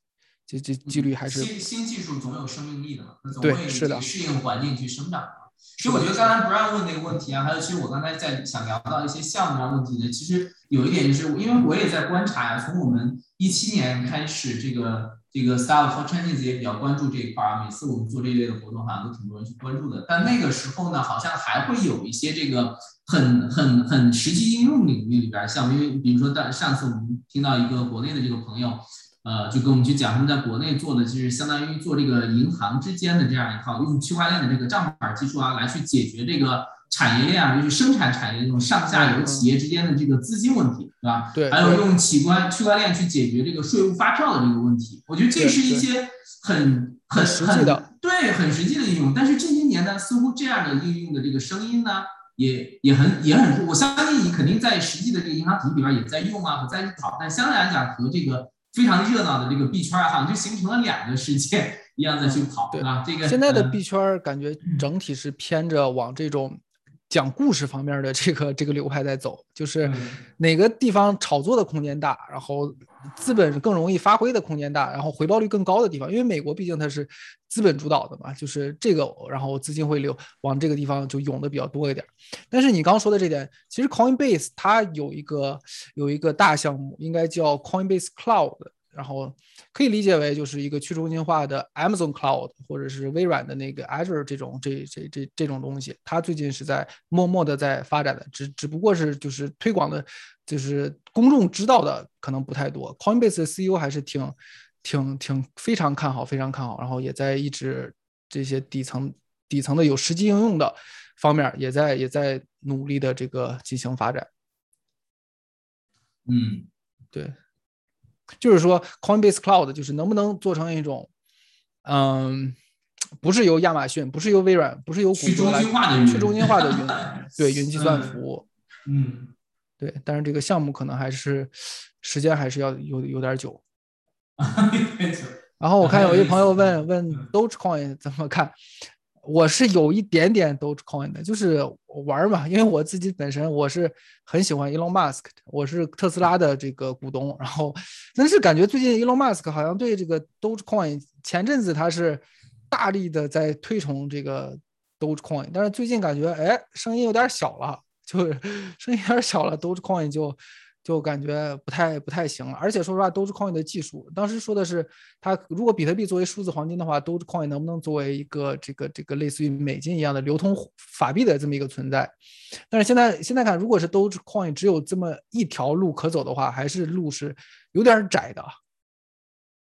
这这几率还是新新技术总有生命力的嘛，对，是的，适应环境去生长。其实我觉得刚才 Brian 问那个问题啊，还有其实我刚才在想聊到一些项目上问题呢，其实有一点就是，因为我也在观察呀，从我们一七年开始，这个这个 Style for Chinese 也比较关注这一块儿，每次我们做这一类的活动，好像都挺多人去关注的。但那个时候呢，好像还会有一些这个很很很实际应用领域里边，像因为比如说，但上次我们听到一个国内的这个朋友。呃，就跟我们去讲，他们在国内做的，就是相当于做这个银行之间的这样一套用区块链的这个账本技术啊，来去解决这个产业链啊，就是生产产业这种上下游企业之间的这个资金问题，对吧？对。还有用企关区块链去解决这个税务发票的这个问题，我觉得这是一些很很实际的，对，很实际的应用。但是这些年呢，似乎这样的应用的这个声音呢，也也很也很，我相信你肯定在实际的这个银行体系里边也在用啊，在跑。但相对来讲，和这个。非常热闹的这个币圈啊，好像就形成了两个世界一样的去跑，对吧？这个现在的币圈感觉整体是偏着往这种讲故事方面的这个这个流派在走，就是哪个地方炒作的空间大，然后资本更容易发挥的空间大，然后回报率更高的地方，因为美国毕竟它是资本主导的嘛，就是这个，然后资金会流往这个地方就涌的比较多一点。但是你刚刚说的这点，其实 Coinbase 它有一个有一个大项目，应该叫 Coinbase Cloud。然后可以理解为就是一个去中心化的 Amazon Cloud，或者是微软的那个 Azure 这种这这这这种东西，它最近是在默默的在发展的，只只不过是就是推广的，就是公众知道的可能不太多。Coinbase 的 CEO 还是挺挺挺非常看好，非常看好，然后也在一直这些底层底层的有实际应用的方面，也在也在努力的这个进行发展。嗯，对。就是说，Coinbase Cloud 就是能不能做成一种，嗯，不是由亚马逊，不是由微软，不是由谷歌来去中心化的云，对云计算服务，嗯，对，但是这个项目可能还是时间还是要有有点久。然后我看有一朋友问 问 Dogecoin 怎么看。我是有一点点 Dogecoin 的，就是玩嘛，因为我自己本身我是很喜欢 Elon Musk，我是特斯拉的这个股东，然后但是感觉最近 Elon Musk 好像对这个 Dogecoin，前阵子他是大力的在推崇这个 Dogecoin，但是最近感觉哎声音有点小了，就是 声音有点小了，Dogecoin 就。就感觉不太不太行了，而且说实话，Dogecoin 的技术，当时说的是，它如果比特币作为数字黄金的话，Dogecoin 能不能作为一个这个这个类似于美金一样的流通法币的这么一个存在？但是现在现在看，如果是 Dogecoin 只有这么一条路可走的话，还是路是有点窄的，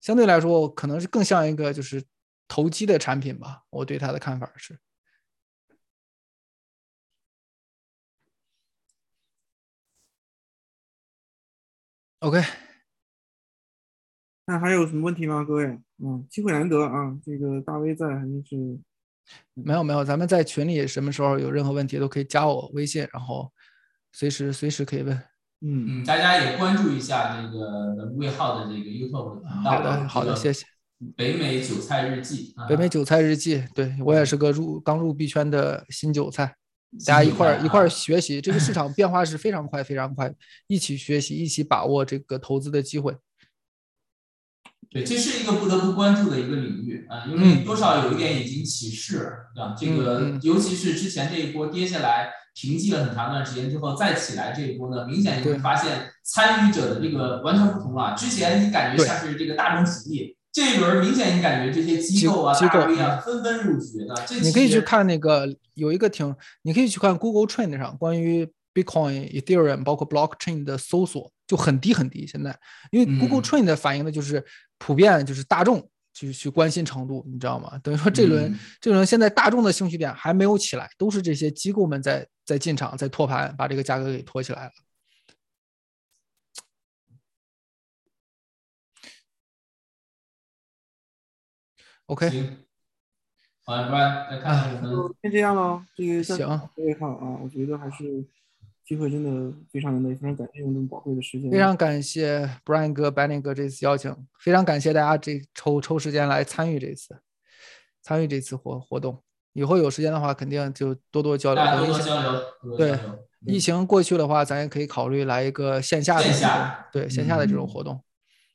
相对来说，可能是更像一个就是投机的产品吧。我对它的看法是。OK，那还有什么问题吗，各位？嗯，机会难得啊，这个大 V 在，肯定是没有没有，咱们在群里什么时候有任何问题都可以加我微信，然后随时随时可以问。嗯嗯，大家也关注一下这个魏浩的这个 YouTube 好的好的，谢谢。北美韭菜日记，北美韭菜日记，对我也是个入刚入币圈的新韭菜。大家一块儿一块儿学习，这个市场变化是非常快非常快，一起学习，一起把握这个投资的机会。对，这是一个不得不关注的一个领域啊，因为多少有一点已经起势，对吧？这个尤其是之前这一波跌下来，平静了很长一段时间之后再起来这一波呢，明显你会发现参与者的这个完全不同了。之前你感觉像是这个大众洗地。这一轮明显，你感觉这些机构啊、大 V 啊纷纷入局的。你可以去看那个有一个挺，你可以去看 Google Trend 上关于 Bitcoin、Ethereum 包括 Blockchain 的搜索就很低很低。现在，因为 Google Trend 反映的就是普遍就是大众去去关心程度，你知道吗？等于说这轮这轮现在大众的兴趣点还没有起来，都是这些机构们在在进场在托盘，把这个价格给托起来了。OK，好，拜拜，再看看先这样喽，这个行，各位好啊，我觉得还是机会真的非常难得，非常感谢用这么宝贵的时间。非常感谢 Brian 哥、Benny 哥这次邀请，非常感谢大家这抽抽时间来参与这次参与这次活活动。以后有时间的话，肯定就多多交流。多多交流。对，疫情过去的话，咱也可以考虑来一个线下的，对线下的这种活动。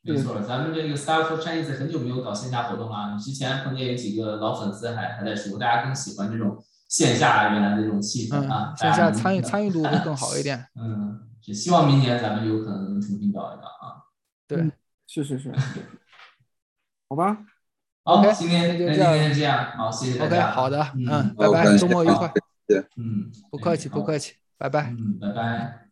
没错，咱们这个 Style for Chinese 很久没有搞线下活动了。之前碰见有几个老粉丝还还在说，大家更喜欢这种线下原来的这种气氛啊，线下参与参与度会更好一点。嗯，就希望明年咱们有可能能重新搞一搞啊。对，是是是，好吧。好，今天那今天这样，好，谢谢大家。OK，好的，嗯，拜拜，周末愉快。嗯，不客气，不客气，拜拜。嗯，拜拜。